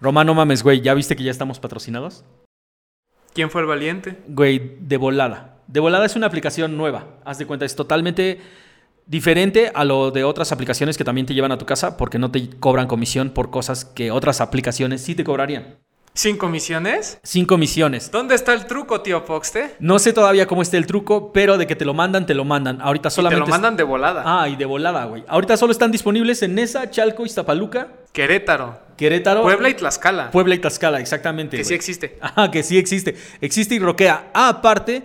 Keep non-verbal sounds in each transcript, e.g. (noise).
Román, no mames, güey, ¿ya viste que ya estamos patrocinados? ¿Quién fue el valiente? Güey, de volada. De volada es una aplicación nueva. Haz de cuenta, es totalmente diferente a lo de otras aplicaciones que también te llevan a tu casa porque no te cobran comisión por cosas que otras aplicaciones sí te cobrarían. ¿Sin comisiones? Sin comisiones. ¿Dónde está el truco, tío Poxte? No sé todavía cómo esté el truco, pero de que te lo mandan, te lo mandan. Ahorita Y solamente. te lo mandan de volada. Ah, y de volada, güey. Ahorita solo están disponibles en Nesa, Chalco, Iztapaluca, Querétaro. Querétaro. Puebla y Tlaxcala. Puebla y Tlaxcala, exactamente. que sí existe. Ajá, (laughs) que sí existe. Existe y roquea. Ah, aparte,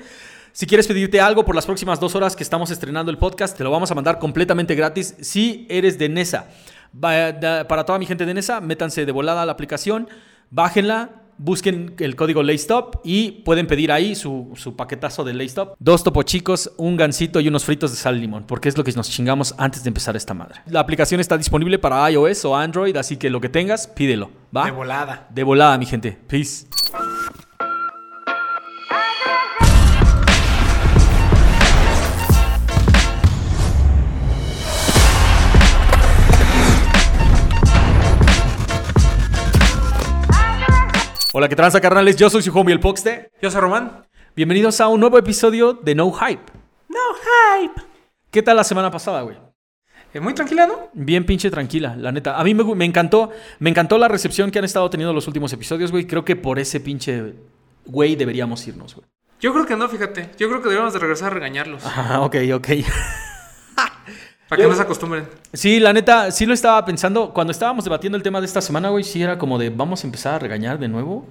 si quieres pedirte algo por las próximas dos horas que estamos estrenando el podcast, te lo vamos a mandar completamente gratis si eres de Nesa. Para toda mi gente de Nesa, métanse de volada a la aplicación, bájenla. Busquen el código LayStop y pueden pedir ahí su, su paquetazo de LayStop. Dos topo chicos, un gansito y unos fritos de sal y limón, porque es lo que nos chingamos antes de empezar esta madre. La aplicación está disponible para iOS o Android, así que lo que tengas, pídelo. ¿va? De volada. De volada, mi gente. Peace. Hola, ¿qué tranza, carnales? Yo soy su homie, el Poxte. Yo soy Román. Bienvenidos a un nuevo episodio de No Hype. No hype. ¿Qué tal la semana pasada, güey? Eh, muy tranquila, ¿no? Bien pinche tranquila, la neta. A mí me, me encantó, me encantó la recepción que han estado teniendo los últimos episodios, güey. Creo que por ese pinche güey deberíamos irnos, güey. Yo creo que no, fíjate. Yo creo que deberíamos de regresar a regañarlos. Ajá, ok, ok. (laughs) Para que no se acostumbren. Sí, la neta, sí lo estaba pensando. Cuando estábamos debatiendo el tema de esta semana, güey, sí era como de, vamos a empezar a regañar de nuevo.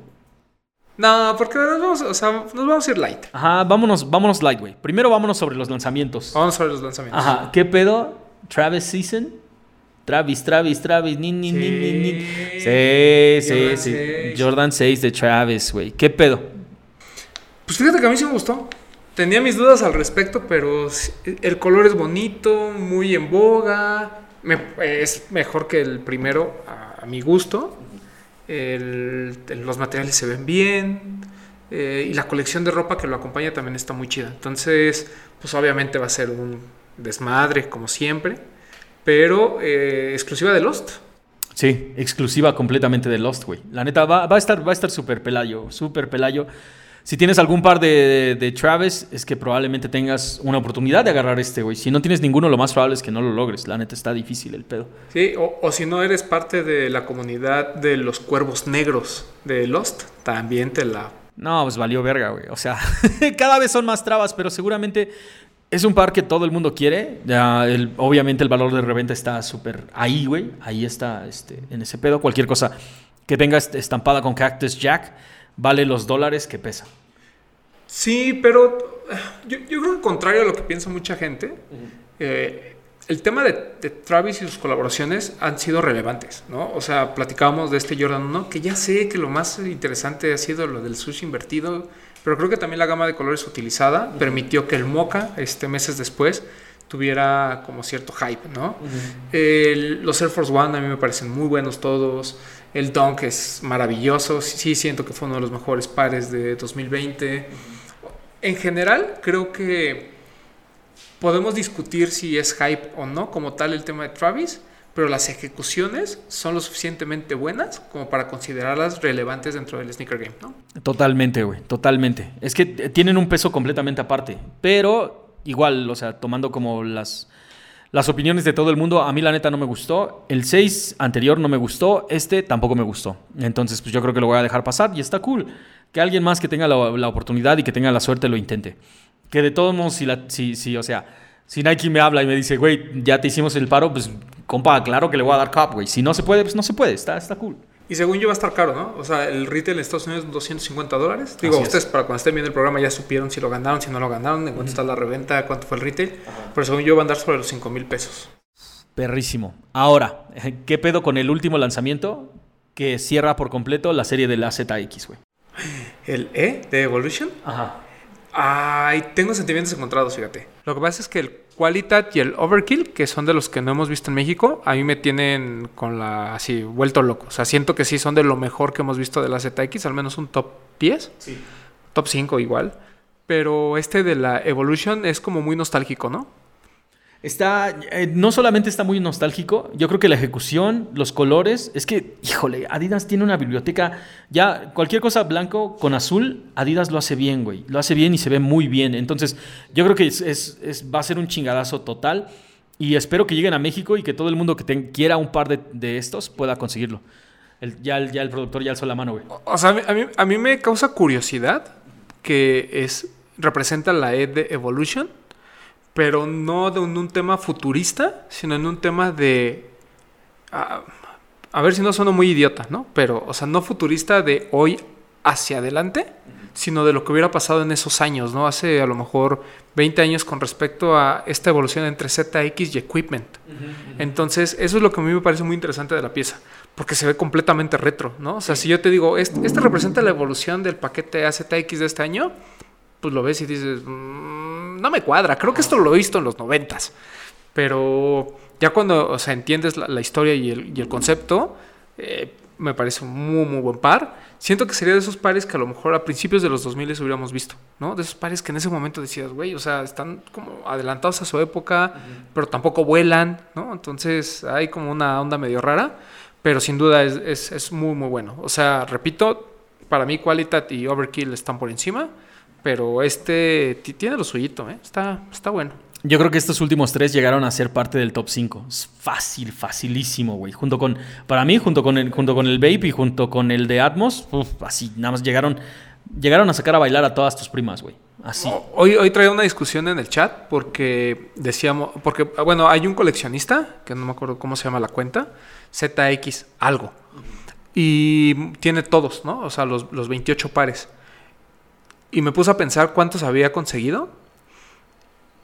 No, porque nos vamos, o sea, nos vamos a ir light. Ajá, vámonos, vámonos light, güey. Primero vámonos sobre los lanzamientos. A ver los lanzamientos. Ajá, ¿qué pedo? Travis Season. Travis, Travis, Travis, ni, ni, ni, ni, ni. Sí, sí, sí. 6. Jordan 6 de Travis, güey. ¿Qué pedo? Pues fíjate que a mí sí me gustó. Tenía mis dudas al respecto, pero el color es bonito, muy en boga. es mejor que el primero a, mi gusto. Los materiales se ven bien. eh, y la colección de ropa que lo acompaña también está muy chida. Entonces, pues obviamente va a ser un desmadre, como siempre. Pero eh, exclusiva de Lost. Sí, exclusiva completamente de Lost, güey. La neta, va, va a estar va a estar súper pelayo, súper pelayo. Si tienes algún par de, de Travis, es que probablemente tengas una oportunidad de agarrar este, güey. Si no tienes ninguno, lo más probable es que no lo logres. La neta está difícil el pedo. Sí, o, o si no eres parte de la comunidad de los cuervos negros de Lost, también te la No, pues valió verga, güey. O sea, (laughs) cada vez son más trabas, pero seguramente es un par que todo el mundo quiere. Ya, el- obviamente el valor de reventa está súper ahí, güey. Ahí está, este, en ese pedo. Cualquier cosa que venga est- estampada con Cactus Jack vale los dólares que pesa. Sí, pero eh, yo, yo creo que contrario a lo que piensa mucha gente, eh, el tema de, de Travis y sus colaboraciones han sido relevantes, ¿no? O sea, platicábamos de este Jordan 1, que ya sé que lo más interesante ha sido lo del sushi invertido, pero creo que también la gama de colores utilizada permitió que el Mocha, este, meses después, tuviera como cierto hype, ¿no? El- los Air Force One a mí me parecen muy buenos todos. El Dunk es maravilloso. Sí, siento que fue uno de los mejores pares de 2020. En general, creo que podemos discutir si es hype o no como tal el tema de Travis, pero las ejecuciones son lo suficientemente buenas como para considerarlas relevantes dentro del sneaker game, ¿no? Totalmente, güey, totalmente. Es que tienen un peso completamente aparte, pero igual, o sea, tomando como las, las opiniones de todo el mundo, a mí la neta no me gustó. El 6 anterior no me gustó, este tampoco me gustó. Entonces, pues yo creo que lo voy a dejar pasar y está cool. Que alguien más que tenga la, oportunidad y que tenga la suerte lo intente. Que de todos modos, si, la, si, si, o sea, si Nike me habla y me dice, güey, ya te hicimos el paro, pues, compa, claro que le voy a dar cap, güey. Si no se puede, pues no se puede, está, está cool. Y según yo va a estar caro, ¿no? O sea, el retail en Estados Unidos es 250 dólares. Digo, Así es. ustedes para cuando estén viendo el programa ya supieron si lo ganaron, si no lo ganaron, en cuánto está la reventa, cuánto fue el retail. Pero según yo va a andar sobre los 5 mil pesos. Perrísimo. Ahora, (laughs) ¿qué pedo con el último lanzamiento que cierra por completo la serie de la ZX, güey? ¿El E de Evolution? Ajá. Ay, tengo sentimientos encontrados, fíjate. Lo que pasa es que el Qualitat y el Overkill, que son de los que no hemos visto en México, a mí me tienen con la así vuelto loco. O sea, siento que sí son de lo mejor que hemos visto de la ZX, al menos un top 10, Sí. top 5 igual. Pero este de la Evolution es como muy nostálgico, ¿no? Está, eh, no solamente está muy nostálgico, yo creo que la ejecución, los colores, es que, híjole, Adidas tiene una biblioteca, ya cualquier cosa blanco con azul, Adidas lo hace bien, güey, lo hace bien y se ve muy bien, entonces yo creo que es, va a ser un chingadazo total y espero que lleguen a México y que todo el mundo que quiera un par de, estos pueda conseguirlo. El, ya, el, productor ya alzó la mano, güey. O sea, a mí, a mí me causa curiosidad que es, representa la E de Evolution pero no de un, tema futurista, sino en un tema de... a ver si no sueno muy idiota, ¿no? Pero, o sea, no futurista de hoy hacia adelante, sino de lo que hubiera pasado en esos años, ¿no? Hace a lo mejor 20 años con respecto a esta evolución entre ZX y equipment. Entonces, eso es lo que a mí me parece muy interesante de la pieza, porque se ve completamente retro, ¿no? O sea, si yo te digo, este, este, representa la evolución del paquete AZX de este año, pues lo ves y dices, mm, no me cuadra, creo que esto lo he visto en los noventas, pero ya cuando o sea, entiendes la, historia y el, concepto, eh, me parece un muy, muy buen par. Siento que sería de esos pares que a lo mejor a principios de los 2000 hubiéramos visto, ¿no? De esos pares que en ese momento decías, güey, o sea, están como adelantados a su época, pero tampoco vuelan, ¿no? Entonces hay como una onda medio rara, pero sin duda es, es, es muy, muy bueno. O sea, repito, para mí Qualitat y Overkill están por encima. Pero este tiene lo suyito, ¿eh? Está, está bueno. Yo creo que estos últimos tres llegaron a ser parte del top 5. Es fácil, facilísimo, güey. Junto con, para mí, junto con el, junto con el Vape y junto con el de Atmos, así, nada más llegaron, llegaron a sacar a bailar a todas tus primas, güey. Así. Hoy, hoy traía una discusión en el chat porque decíamos, porque, bueno, hay un coleccionista, que no me acuerdo cómo se llama la cuenta, ZX algo. Y tiene todos, ¿no? O sea, los, los 28 pares. Y me puse a pensar cuántos había conseguido.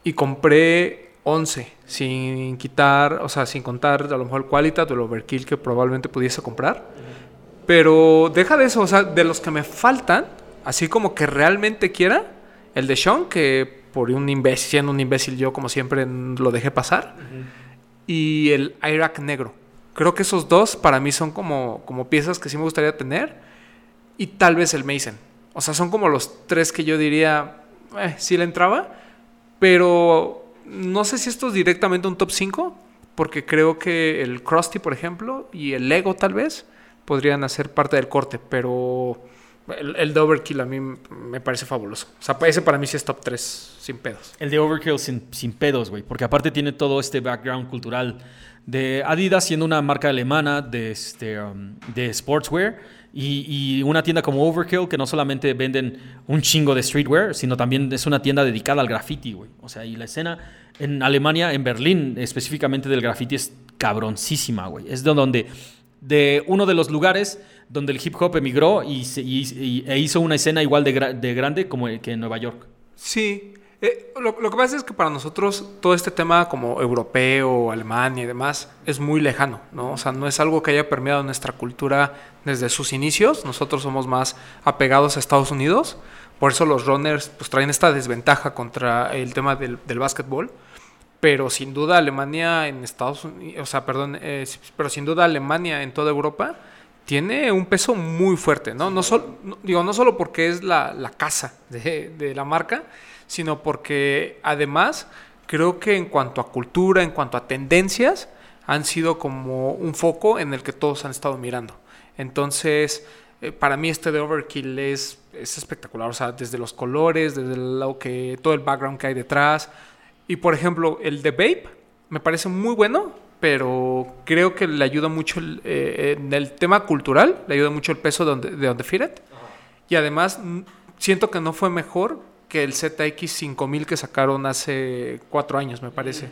Y compré 11, sin quitar, o sea, sin contar a lo mejor el Qualitat o el Overkill que probablemente pudiese comprar. Pero deja de eso, o sea, de los que me faltan, así como que realmente quiera, el de Sean, que por un imbécil, siendo un imbécil yo como siempre lo dejé pasar, y el Iraq negro. Creo que esos dos para mí son como, como piezas que sí me gustaría tener, y tal vez el Mason. O sea, son como los tres que yo diría, eh, sí le entraba, pero no sé si esto es directamente un top 5, porque creo que el Krusty, por ejemplo, y el Lego tal vez, podrían hacer parte del corte, pero el, de Overkill a mí me parece fabuloso. O sea, ese para mí sí es top 3, sin pedos. El de Overkill sin, sin pedos, güey, porque aparte tiene todo este background cultural de Adidas siendo una marca alemana de, este, um, de sportswear y, una tienda como Overkill, que no solamente venden un chingo de streetwear, sino también es una tienda dedicada al graffiti, güey. O sea, y la escena en Alemania, en Berlín específicamente del graffiti es cabroncísima, güey. Es de donde, de uno de los lugares donde el hip hop emigró y, e hizo una escena igual de, de grande como que en Nueva York. Sí, eh, lo, que pasa es que para nosotros todo este tema como europeo, Alemania y demás es muy lejano, ¿no? O sea, no es algo que haya permeado nuestra cultura desde sus inicios. Nosotros somos más apegados a Estados Unidos. Por eso los runners pues, traen esta desventaja contra el tema del, del básquetbol. Pero sin duda Alemania en Estados Unidos, o sea, perdón, eh, pero sin duda Alemania en toda Europa tiene un peso muy fuerte, ¿no? No, digo, no solo porque es la, la casa de, de la marca, sino porque además creo que en cuanto a cultura, en cuanto a tendencias, han sido como un foco en el que todos han estado mirando. Entonces, eh, para mí este de Overkill es, es espectacular, o sea, desde los colores, desde lo que, todo el background que hay detrás. Y por ejemplo, el de Vape me parece muy bueno, pero creo que le ayuda mucho eh, en el tema cultural, le ayuda mucho el peso de donde, de donde Y además, siento que no fue mejor que el ZX 5000 que sacaron hace cuatro años, me parece.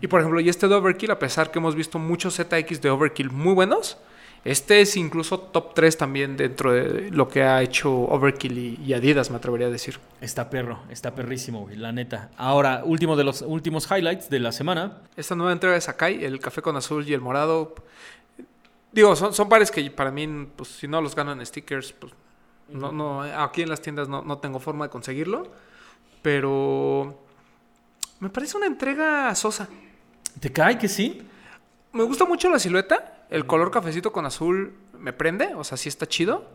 Y por ejemplo, y este de Overkill, a pesar que hemos visto muchos ZX de Overkill muy buenos, este es incluso top 3 también dentro de lo que ha hecho Overkill y, Adidas, me atrevería a decir. Está perro, está perrísimo, güey, la neta. Ahora, último de los últimos highlights de la semana. Esta nueva entrega de Sakai, el café con azul y el morado. Digo, son, son pares que para mí, pues si no los gano en stickers, pues no, no, aquí en las tiendas no, tengo forma de conseguirlo. Pero me parece una entrega sosa. ¿Te cae que sí? Me gusta mucho la silueta. El color cafecito con azul me prende. O sea, sí está chido.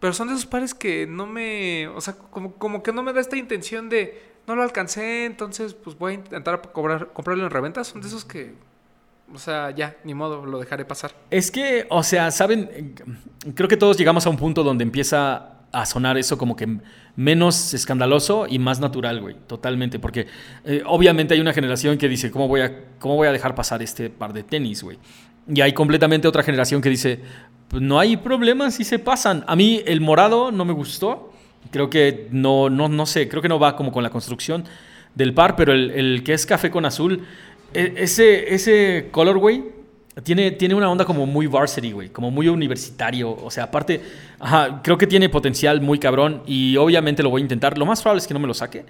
pero son de esos pares que no me, o sea, como, como que no me da esta intención de, no lo alcancé, entonces pues voy a intentar cobrar, comprarlo en reventa. Son de esos que, o sea, ya, ni modo, lo dejaré pasar. Es que, o sea, saben, creo que todos llegamos a un punto donde empieza a sonar eso como que menos escandaloso y más natural, güey, totalmente, porque eh, obviamente hay una generación que dice, ¿cómo voy, a, ¿cómo voy a dejar pasar este par de tenis, güey? Y hay completamente otra generación que dice, pues no hay problema si se pasan. A mí el morado no me gustó, creo que no, no, no sé, creo que no va como con la construcción del par, pero el, el que es café con azul, e, ese, ese colorway tiene, tiene una onda como muy varsity, güey, como muy universitario. O sea, aparte, ajá, creo que tiene potencial muy cabrón y obviamente lo voy a intentar. Lo más probable es que no me lo saque,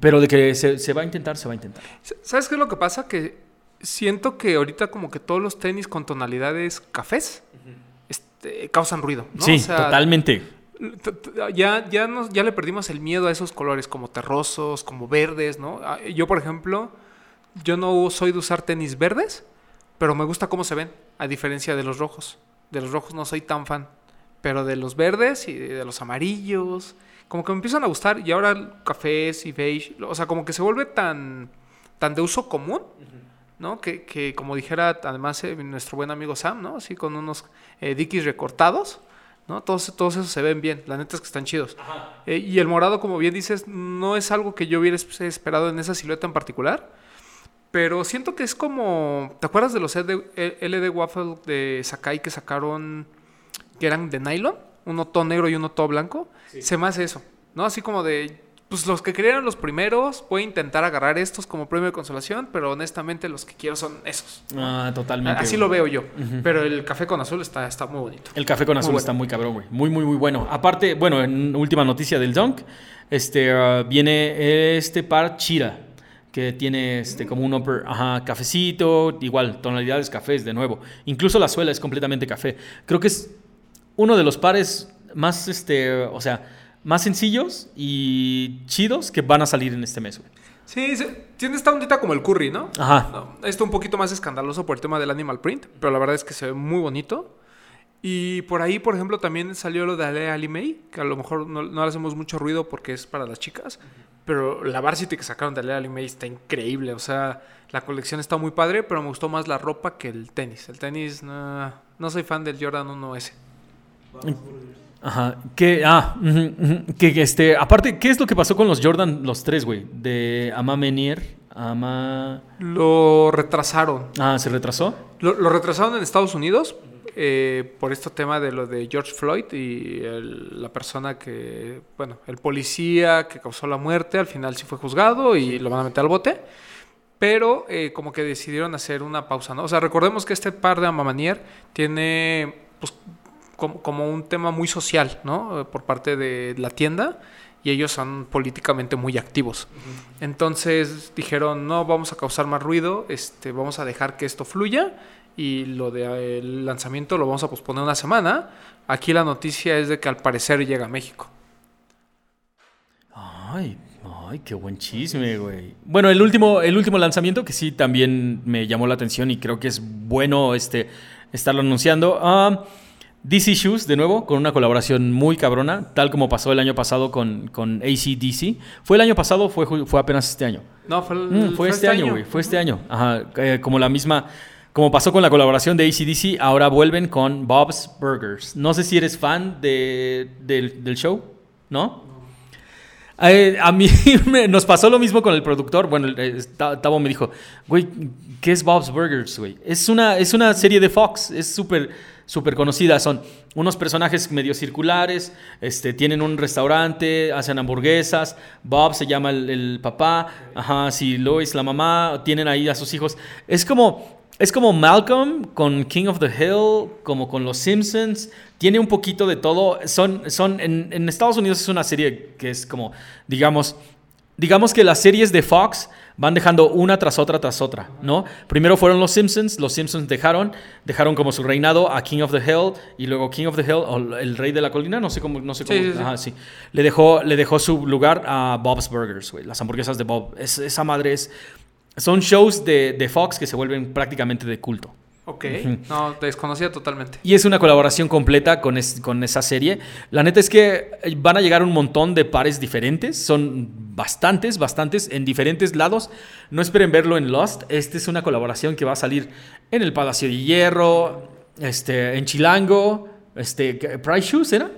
pero de que se, se va a intentar, se va a intentar. ¿Sabes qué es lo que pasa? Que siento que ahorita como que todos los tenis con tonalidades cafés este, causan ruido. ¿no? Sí, O sea, totalmente. Ya, ya, nos, ya le perdimos el miedo a esos colores como terrosos, como verdes, ¿no? Ah, Yo, por ejemplo, yo no soy de usar tenis verdes, pero me gusta cómo se ven, a diferencia de los rojos. De los rojos no soy tan fan, pero de los verdes y de los amarillos, como que me empiezan a gustar y ahora cafés y beige, o sea, como que se vuelve tan, tan de uso común, ¿no? Que, que como dijera además eh, nuestro buen amigo Sam, ¿no? Así con unos eh, dickies recortados, ¿no? Todos, todos esos se ven bien, la neta es que están chidos. Eh, y el morado, como bien dices, no es algo que yo hubiera es- esperado en esa silueta en particular. Pero siento que es como. ¿Te acuerdas de los LD, LD Waffle de Sakai que sacaron que eran de nylon? Uno todo negro y uno todo blanco. Se me hace eso, ¿no? Así como de. Pues los que querían los primeros, voy a intentar agarrar estos como premio de consolación, pero honestamente los que quiero son esos. Ah, totalmente. Así lo veo yo. Pero el café con azul está, está muy bonito. El café con azul está muy cabrón, güey. Muy, muy, muy bueno. Aparte, bueno, en última noticia del Dunk, este, ah, viene este par Chira, que tiene este, como un upper, ajá, cafecito, igual, tonalidades cafés, de nuevo. Incluso la suela es completamente café. Creo que es uno de los pares más, este, o sea, más sencillos y chidos que van a salir en este mes, güey. Sí, tiene esta ondita como el curry, ¿no? Ajá. No, esto un poquito más escandaloso por el tema del animal print, pero la verdad es que se ve muy bonito. Y por ahí, por ejemplo, también salió lo de Alea Ali May, que a lo mejor no, no le hacemos mucho ruido porque es para las chicas, pero la varsity que sacaron de Alea Ali May está increíble. O sea, la colección está muy padre, pero me gustó más la ropa que el tenis. El tenis, no, no soy fan del Jordan 1S. Ajá. Que, ah, ujú, ujú. que, que, este, aparte, ¿qué es lo que pasó con los Jordan, los tres, güey? De Ama Menier, Ama... Lo retrasaron. Ah, ¿se retrasó? Lo, lo retrasaron en Estados Unidos eh, por este tema de lo de George Floyd y el- la persona que, bueno, el policía que causó la muerte, al final sí fue juzgado y lo van a meter al bote. Pero eh, como que decidieron hacer una pausa, ¿no? O sea, recordemos que este par de Amamanier tiene pues, como, como un tema muy social, ¿no? Por parte de la tienda y ellos son políticamente muy activos. Entonces dijeron, no, vamos a causar más ruido, este, vamos a dejar que esto fluya y lo del lanzamiento lo vamos a posponer una semana. Aquí la noticia es de que al parecer llega a México. Ay, ay, qué buen chisme, güey. Bueno, el último, el último lanzamiento que sí también me llamó la atención y creo que es bueno este, estarlo anunciando. Ah, DC Shoes, de nuevo, con una colaboración muy cabrona, tal como pasó el año pasado con, con ACDC. ¿Fue el año pasado o fue, fue apenas este año? No, fue, el- Mm, fue este año, güey. Fue este año. Ajá. eh, como la misma. Como pasó con la colaboración de ACDC, ahora vuelven con Bob's Burgers. No sé si eres fan de, del, del show, ¿no? Eh, a mí (laughs) me- nos pasó lo mismo con el productor. Bueno, eh, Ta- Tavo me dijo, güey, ¿qué es Bob's Burgers, güey? Es una, es una serie de Fox, es súper súper conocida. Son unos personajes medio circulares, este, tienen un restaurante, hacen hamburguesas. Bob se llama el, el papá, ajá, sí, Lois la mamá, tienen ahí a sus hijos. Es como, es como Malcolm con King of the Hill, como con Los Simpsons. Tiene un poquito de todo. Son, son en, en Estados Unidos es una serie que es como, digamos, digamos que las series de Fox van dejando una tras otra tras otra, ¿no? Primero fueron los Simpsons, los Simpsons dejaron, dejaron como su reinado a King of the Hill y luego King of the Hill o el rey de la colina, no sé cómo, no sé cómo, Sí, sí, sí. ajá, sí. Le dejó, le dejó su lugar a Bob's Burgers, güey, las hamburguesas de Bob. Es- esa madre es, son shows de, de Fox que se vuelven prácticamente de culto. Ok, no, desconocía totalmente. Y es una colaboración completa con, con esa serie. La neta es que van a llegar un montón de pares diferentes. Son bastantes, bastantes, en diferentes lados. No esperen verlo en Lost. Esta es una colaboración que va a salir en el Palacio de Hierro, este, en Chilango, este, Price Shoes, ¿era?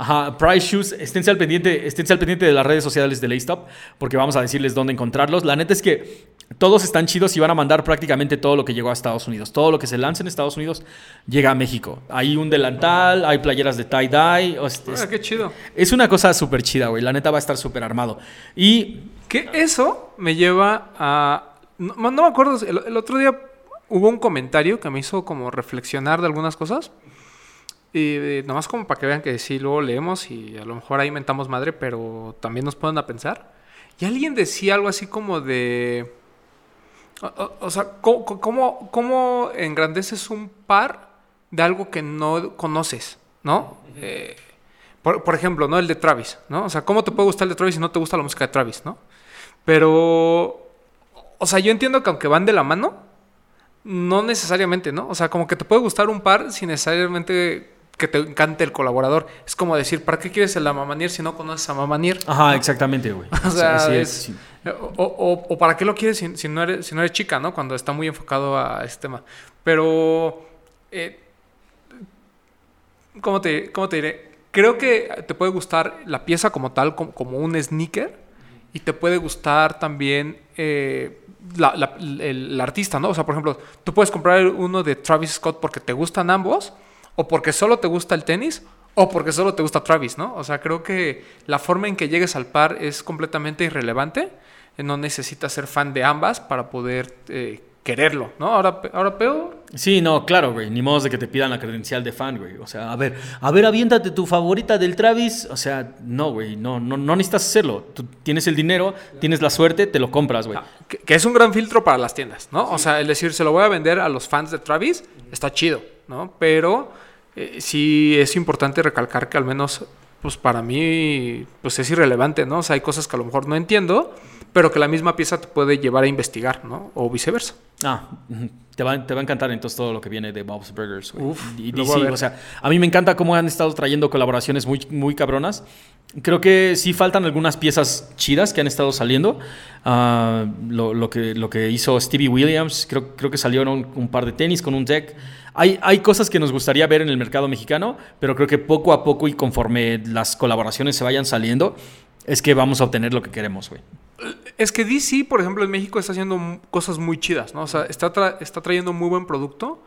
Ajá, Price Shoes, esténse al pendiente, esténse al pendiente de las redes sociales de Laystop, porque vamos a decirles dónde encontrarlos. La neta es que todos están chidos y van a mandar prácticamente todo lo que llegó a Estados Unidos. Todo lo que se lanza en Estados Unidos llega a México. Hay un delantal, hay playeras de tie-dye. Ah, qué chido. Es una cosa súper chida, güey. La neta va a estar súper armado. Y... Que eso me lleva a... No, me acuerdo, el, otro día hubo un comentario que me hizo como reflexionar de algunas cosas. Y eh, nomás como para que vean que sí, luego leemos y a lo mejor ahí mentamos madre, pero también nos pueden a pensar. Y alguien decía algo así como de o, sea, ¿cómo, ¿cómo, engrandeces un par de algo que no conoces, ¿no? Eh, por, ejemplo, ¿no? El de Travis, ¿no? O sea, ¿cómo te puede gustar el de Travis si no te gusta la música de Travis, ¿no? Pero, o sea, yo entiendo que aunque van de la mano, no necesariamente, ¿no? O sea, como que te puede gustar un par sin necesariamente que te encante el colaborador. Es como decir, ¿para qué quieres el Mamanier si no conoces a Mamanier? Ajá, exactamente, güey. (laughs) o sea, es, o, para qué lo quieres si, no eres, si no eres chica, ¿no? Cuando está muy enfocado a este tema. Pero, eh, ¿cómo, te, ¿cómo te diré? Creo que te puede gustar la pieza como tal, como, un sneaker, y te puede gustar también eh, el, artista, ¿no? O sea, por ejemplo, tú puedes comprar uno de Travis Scott porque te gustan ambos, o porque solo te gusta el tenis o porque solo te gusta Travis, ¿no? O sea, creo que la forma en que llegues al par es completamente irrelevante. No necesitas ser fan de ambas para poder eh, quererlo, ¿no? Ahora, ahora peor. Sí, no, claro, güey. Ni modo de que te pidan la credencial de fan, güey. O sea, a ver, a ver, aviéntate tu favorita del Travis. O sea, no, güey, no, no, no necesitas hacerlo. Tú tienes el dinero, tienes la suerte, te lo compras, güey. Ah, que, es un gran filtro para las tiendas, ¿no? O sea, el decir, se lo voy a vender a los fans de Travis, está chido, ¿no? Pero eh, sí es importante recalcar que al menos, pues para mí, pues es irrelevante, ¿no? O sea, hay cosas que a lo mejor no entiendo, pero que la misma pieza te puede llevar a investigar, ¿no? O viceversa. Ah, te va, te va a encantar entonces todo lo que viene de Bob's Burgers. Uf, y DC, o sea, a mí me encanta cómo han estado trayendo colaboraciones muy, muy cabronas. Creo que sí faltan algunas piezas chidas que han estado saliendo. Ah, lo, que, lo que hizo Stevie Williams, creo, creo que salieron un par de tenis con un deck. Hay, hay cosas que nos gustaría ver en el mercado mexicano, pero creo que poco a poco y conforme las colaboraciones se vayan saliendo, es que vamos a obtener lo que queremos, güey. Es que DC, por ejemplo, en México está haciendo cosas muy chidas, ¿no? O sea, está, está trayendo muy buen producto.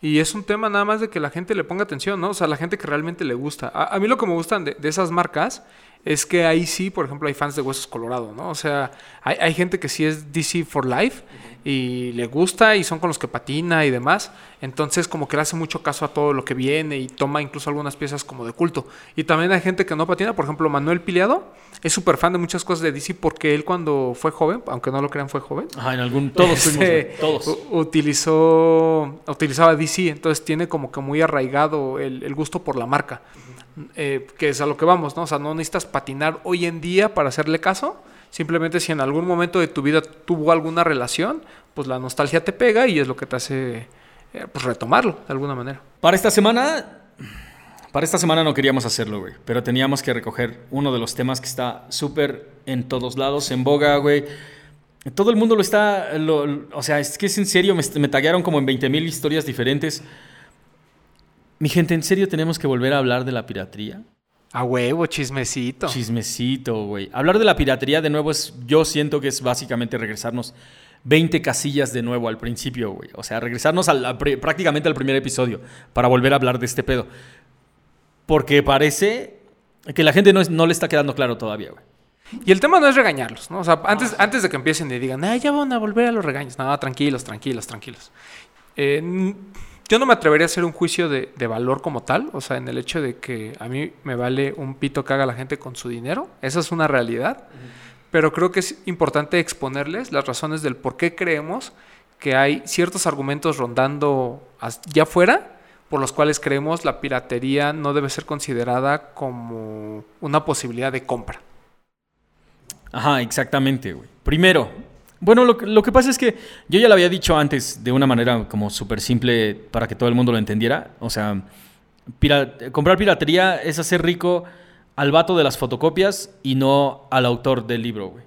Y es un tema nada más de que la gente le ponga atención, ¿no? O sea, la gente que realmente le gusta. A, mí lo que me gustan de, de, esas marcas es que ahí sí, por ejemplo, hay fans de Huesos Colorado, ¿no? O sea, hay, hay gente que sí es DC for Life y le gusta y son con los que patina y demás. Entonces como que le hace mucho caso a todo lo que viene y toma incluso algunas piezas como de culto. Y también hay gente que no patina, por ejemplo Manuel Piliado es súper fan de muchas cosas de DC porque él cuando fue joven, aunque no lo crean fue joven. Ajá, en algún... Todos este, todos. Utilizó, utilizaba DC, entonces tiene como que muy arraigado el, gusto por la marca. Eh, que es a lo que vamos, ¿no? O sea, no necesitas patinar hoy en día para hacerle caso, Simplemente si en algún momento de tu vida tuvo alguna relación, pues la nostalgia te pega y es lo que te hace eh, pues retomarlo de alguna manera. Para esta semana, para esta semana no queríamos hacerlo, güey, pero teníamos que recoger uno de los temas que está súper en todos lados, en boga, güey. Todo el mundo lo está, o sea, es que es en serio, me, me taguearon como en 20 mil historias diferentes. Mi gente, ¿en serio tenemos que volver a hablar de la piratería? A huevo, chismecito. Chismecito, güey. Hablar de la piratería de nuevo es, yo siento que es básicamente regresarnos 20 casillas de nuevo al principio, güey. O sea, regresarnos al, prácticamente al primer episodio para volver a hablar de este pedo. Porque parece que la gente no, no le está quedando claro todavía, güey. Y el tema no es regañarlos, ¿no? O sea, antes, antes de que empiecen y digan, ah, ya van a volver a los regaños. No, tranquilos, tranquilos, tranquilos. Eh, yo no me atrevería a hacer un juicio de, valor como tal, o sea, en el hecho de que a mí me vale un pito que haga la gente con su dinero, esa es una realidad, pero creo que es importante exponerles las razones del por qué creemos que hay ciertos argumentos rondando ya afuera por los cuales creemos la piratería no debe ser considerada como una posibilidad de compra. Ajá, exactamente, güey. Primero, Bueno, lo, que- lo que pasa es que yo ya lo había dicho antes de una manera como súper simple para que todo el mundo lo entendiera. O sea, comprar piratería es hacer rico al vato de las fotocopias y no al autor del libro, güey.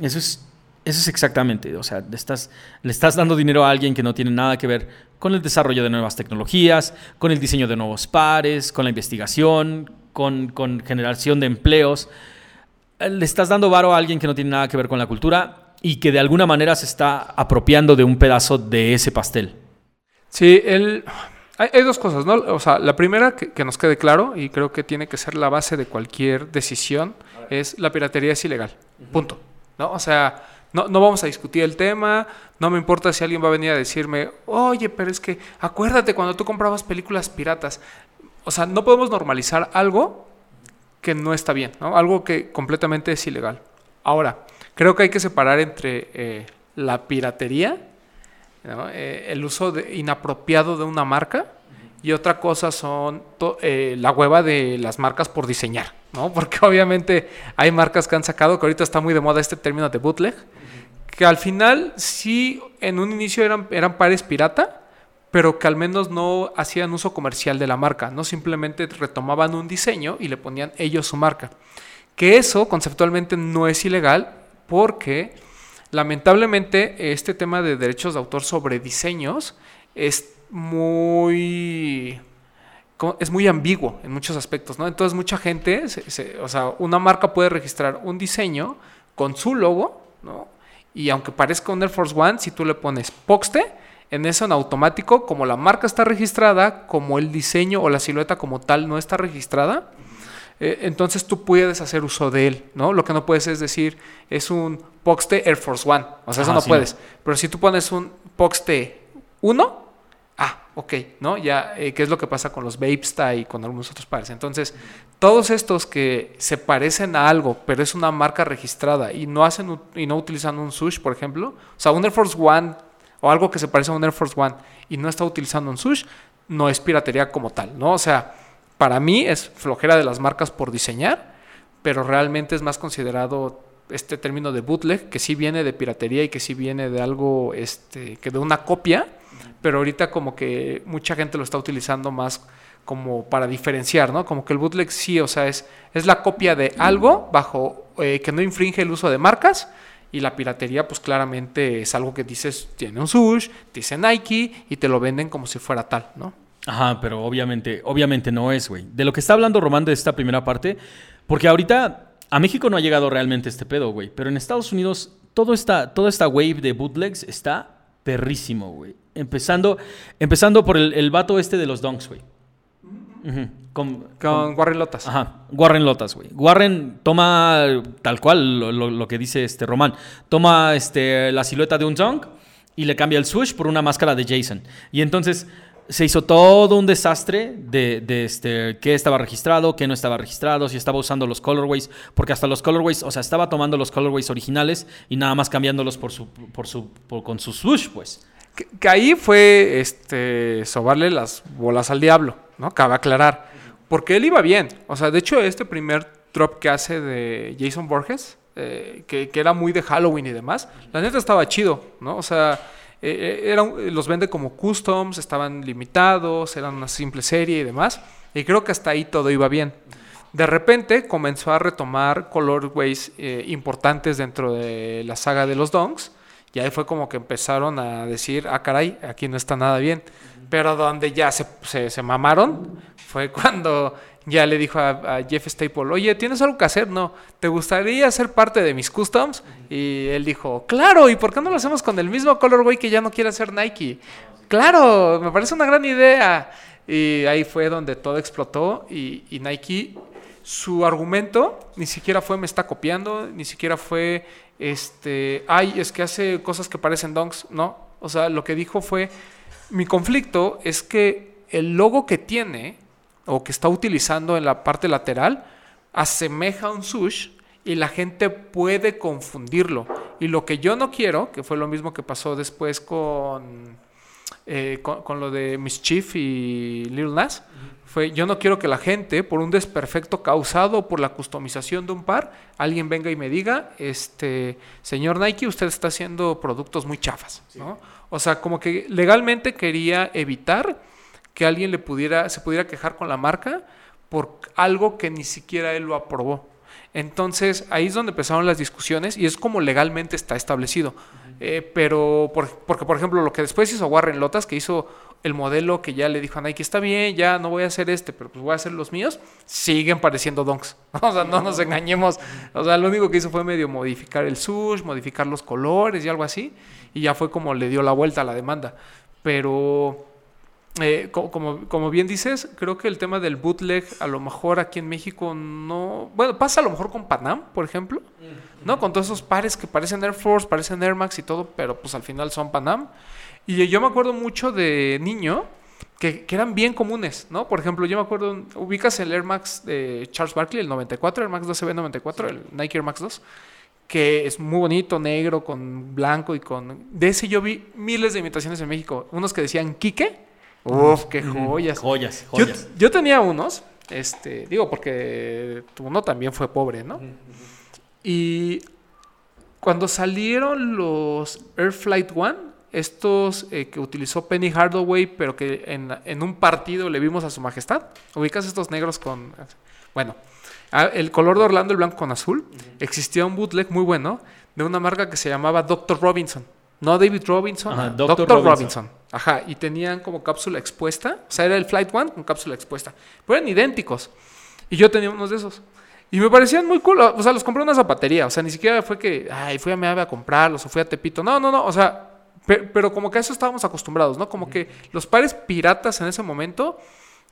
Eso es, eso es exactamente. O sea, le estás, le estás dando dinero a alguien que no tiene nada que ver con el desarrollo de nuevas tecnologías, con el diseño de nuevos pares, con la investigación, con, con generación de empleos le estás dando varo a alguien que no tiene nada que ver con la cultura y que de alguna manera se está apropiando de un pedazo de ese pastel. Sí, el... hay, hay dos cosas, ¿no? O sea, la primera que, que nos quede claro, y creo que tiene que ser la base de cualquier decisión, es la piratería es ilegal. Punto. ¿No? O sea, no, no vamos a discutir el tema, no me importa si alguien va a venir a decirme, oye, pero es que acuérdate cuando tú comprabas películas piratas. O sea, no podemos normalizar algo que no está bien, ¿no? Algo que completamente es ilegal. Ahora, creo que hay que separar entre eh, la piratería. Eh, el uso inapropiado de una marca y otra cosa son eh, la hueva de las marcas por diseñar, ¿no? (laughs) Porque obviamente hay marcas que han sacado, que ahorita está muy de moda este término de bootleg, que al final sí en un inicio eran, eran pares pirata, pero que al menos no hacían uso comercial de la marca, no simplemente retomaban un diseño y le ponían ellos su marca. Que eso conceptualmente no es ilegal porque lamentablemente este tema de derechos de autor sobre diseños es muy es muy ambiguo en muchos aspectos, ¿no? Entonces mucha gente, o sea, una marca puede registrar un diseño con su logo, ¿no? Y aunque parezca un Air Force One, si tú le pones Poxte, en eso en automático, como la marca está registrada, como el diseño o la silueta como tal no está registrada, eh, entonces tú puedes hacer uso de él, ¿no? Lo que no puedes es decir, es un Poxte Air Force One, o sea, eso no sí, puedes. Pero si tú pones un Poxte 1, ah, ok, ¿no? Ya, eh, ¿qué es lo que pasa con los Vapesta y con algunos otros pares? Entonces, todos estos que se parecen a algo, pero es una marca registrada y no hacen y no utilizan un sush, por ejemplo, o sea, un Air Force One o algo que se parece a un Air Force One y no está utilizando un sush, no es piratería como tal, ¿no? O sea, para mí es flojera de las marcas por diseñar, pero realmente es más considerado este término de bootleg, que sí viene de piratería y que sí viene de algo, este, que de una copia, pero ahorita como que mucha gente lo está utilizando más como para diferenciar, ¿no? Como que el bootleg sí, o sea, es, es la copia de algo bajo eh, que no infringe el uso de marcas y la piratería pues claramente es algo que dices, tiene un sush, dice Nike y te lo venden como si fuera tal, ¿no? Ajá, pero obviamente, obviamente no es, güey. De lo que está hablando Román de esta primera parte, porque ahorita a México no ha llegado realmente este pedo, güey. Pero en Estados Unidos, todo esta, toda esta wave de bootlegs está perrísimo, güey. Empezando, empezando por el, el vato este de los donks, güey. Ujú, con- Con Warren Lotas. Ajá, Warren Lotas, güey. Warren toma tal cual lo, lo- lo que dice este Román. Toma este, la silueta de un Zong y le cambia el swoosh por una máscara de Jason. Y entonces se hizo todo un desastre de, este, qué estaba registrado, qué no estaba registrado, si estaba usando los colorways, porque hasta los colorways, o sea, estaba tomando los colorways originales y nada más cambiándolos por su, por su, por- con su swoosh, pues. Que, que ahí fue este sobarle las bolas al diablo, ¿no? Cabe aclarar. Porque él iba bien. O sea, de hecho, este primer drop que hace de Jason Borges, eh, que, que era muy de Halloween y demás, la neta estaba chido, ¿no? O sea, eh, eh, era un- los vende como customs, estaban limitados, eran una simple serie y demás. Y creo que hasta ahí todo iba bien. De repente comenzó a retomar colorways eh, importantes dentro de la saga de los Donks. Y ahí fue como que empezaron a decir, ah, caray, aquí no está nada bien. Pero donde ya se, se, se mamaron fue (laughs) cuando ya le dijo a, Jeff Staple, oye, ¿tienes algo que hacer? No, ¿te gustaría ser parte de mis customs? Y él dijo, claro, ¿y por qué no lo hacemos con el mismo colorway que ya no quiere hacer Nike? Claro, me parece una gran idea. Y ahí fue donde todo explotó y, y Nike, su argumento ni siquiera fue me está copiando, ni siquiera fue, este, ay, es que hace cosas que parecen donks, no. O sea, lo que dijo fue, mi conflicto es que el logo que tiene o que está utilizando en la parte lateral asemeja a un sush y la gente puede confundirlo. Y lo que yo no quiero, que fue lo mismo que pasó después con, eh, con, con lo de Mischief y Lil Nas, fue, yo no quiero que la gente, por un desperfecto causado por la customización de un par, alguien venga y me diga, este, señor Nike, usted está haciendo productos muy chafas, ¿no? O sea, como que legalmente quería evitar que alguien le pudiera, se pudiera quejar con la marca por algo que ni siquiera él lo aprobó. Entonces ahí es donde empezaron las discusiones y es como legalmente está establecido. Eh, pero, porque por ejemplo, lo que después hizo Warren Lotas, que hizo el modelo que ya le dijo a Nike, está bien, ya no voy a hacer este, pero pues voy a hacer los míos, siguen pareciendo donks. (laughs) O sea, no nos engañemos. O sea, lo único que hizo fue medio modificar el sush, modificar los colores y algo así, y ya fue como le dio la vuelta a la demanda. Pero eh, como, como, bien dices, creo que el tema del bootleg a lo mejor aquí en México no... Bueno, pasa a lo mejor con Panam, por ejemplo, ¿no? Con todos esos pares que parecen Air Force, parecen Air Max y todo, pero pues al final son Panam. Y yo me acuerdo mucho de niño que, eran bien comunes, ¿no? Por ejemplo, yo me acuerdo, ubicas el Air Max de Charles Barkley, el 94, Air Max 2CB 94, el Nike Air Max 2 que es muy bonito, negro, con blanco y con... De ese yo vi miles de imitaciones en México. Unos que decían Kike, Uf, qué joyas. Joyas, joyas. Yo, tenía unos, este, digo, porque uno también fue pobre, ¿no? Y cuando salieron los Air Flight One, estos eh, que utilizó Penny Hardaway, pero que en, un partido le vimos a su majestad, ubicas estos negros con... Bueno, el color de Orlando, el blanco con azul, existía un bootleg muy bueno de una marca que se llamaba Dr. Robinson. No David Robinson, Dr. Robinson. Ajá, y tenían como cápsula expuesta. O sea, era el Flight One con cápsula expuesta. Pero eran idénticos. Y yo tenía unos de esos. Y me parecían muy cool. O sea, los compré en una zapatería. O sea, ni siquiera fue que, ay, fui a Meave a comprarlos o fui a Tepito. No, no, no. O sea, pero, como que a eso estábamos acostumbrados, ¿no? Como que los pares piratas en ese momento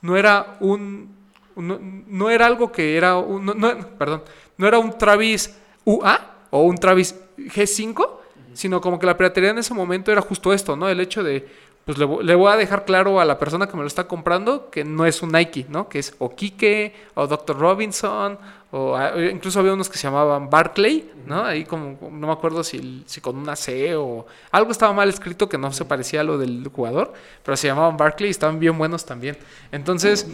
no era un. No, era algo que era un. No, perdón. No era un Travis UA o un Travis G5 sino como que la piratería en ese momento era justo esto, ¿no? El hecho de, pues le, voy a dejar claro a la persona que me lo está comprando que no es un Nike, ¿no? Que es o Kike, o Dr. Robinson, o ah, incluso había unos que se llamaban Barclay, ¿no? Ahí como, no me acuerdo si, si con una C o algo estaba mal escrito que no se parecía a lo del jugador, pero se llamaban Barclay y estaban bien buenos también. Entonces,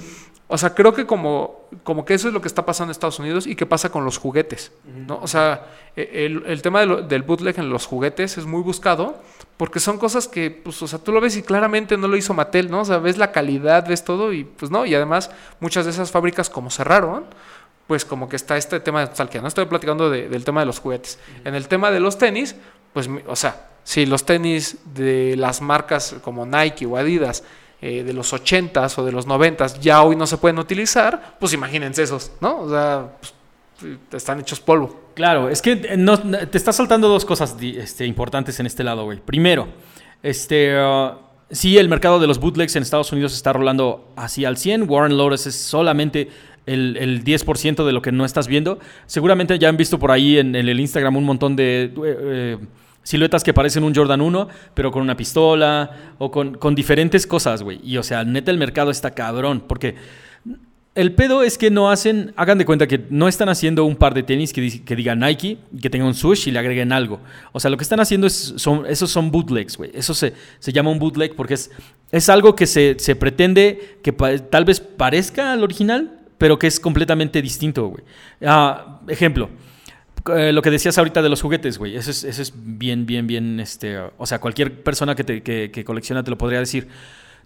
o sea, creo que como, como que eso es lo que está pasando en Estados Unidos y que pasa con los juguetes, ¿no? O sea, e, el, tema del bootleg en los juguetes es muy buscado porque son cosas que, pues, o sea, tú lo ves y claramente no lo hizo Mattel, ¿no? O sea, ves la calidad, ves todo y, pues, no. Y además, muchas de esas fábricas como cerraron, pues, como que está este tema de nostalgia. No estoy platicando del tema de los juguetes. En el tema de los tenis, pues, o sea, si los tenis de las marcas como Nike o Adidas eh, de los 80s o de los 90s ya hoy no se pueden utilizar, pues imagínense esos, ¿no? O sea, pues, están hechos polvo. Claro, es que eh, te está saltando dos cosas este, importantes en este lado, güey. Primero, este, uh, sí, el mercado de los bootlegs en Estados Unidos está rolando así al 100. Warren Lotus es solamente el, el 10% de lo que no estás viendo. Seguramente ya han visto por ahí en, el Instagram un montón de... Eh, siluetas que parecen un Jordan 1, pero con una pistola o con, con diferentes cosas, güey. Y o sea, neta el mercado está cabrón, porque el pedo es que no hacen, hagan de cuenta que no están haciendo un par de tenis que, que diga Nike, que tenga un swoosh y le agreguen algo. O sea, lo que están haciendo es, son, esos son bootlegs, güey. Eso se, se, llama un bootleg porque es, es algo que se, se pretende que tal vez parezca al original, pero que es completamente distinto, güey. Ah, ejemplo. Eh, lo que decías ahorita de los juguetes, güey, eso es, bien, bien, bien, este, o sea, cualquier persona que, que, colecciona te lo podría decir.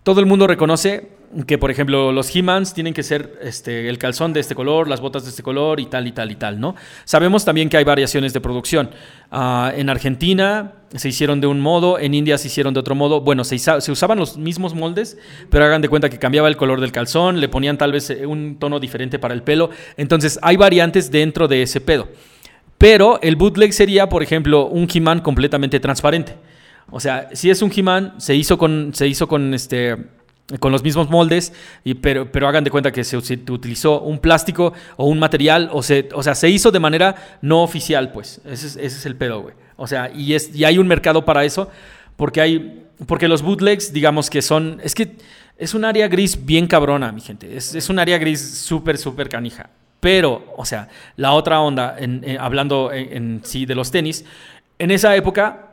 Todo el mundo reconoce que, por ejemplo, los He-Mans tienen que ser este, el calzón de este color, las botas de este color y tal y tal y tal, ¿no? Sabemos también que hay variaciones de producción. Ah, en Argentina se hicieron de un modo, en India se hicieron de otro modo. Bueno, se, se, usaban los mismos moldes, pero hagan de cuenta que cambiaba el color del calzón, le ponían tal vez eh, un tono diferente para el pelo. Entonces, hay variantes dentro de ese pedo. Pero el bootleg sería, por ejemplo, un He-Man completamente transparente. O sea, si es un He-Man, se hizo con, se hizo con este con los mismos moldes, y, pero, pero hagan de cuenta que se, utilizó un plástico o un material, o, se, sea, se hizo de manera no oficial, pues. Ese es, el pedo, güey. O sea, y, es, y hay un mercado para eso, porque hay, porque los bootlegs, digamos que son, es que es un área gris bien cabrona, mi gente. Es, es un área gris súper, súper canija. Pero, o sea, la otra onda, hablando en, sí de los tenis, en esa época,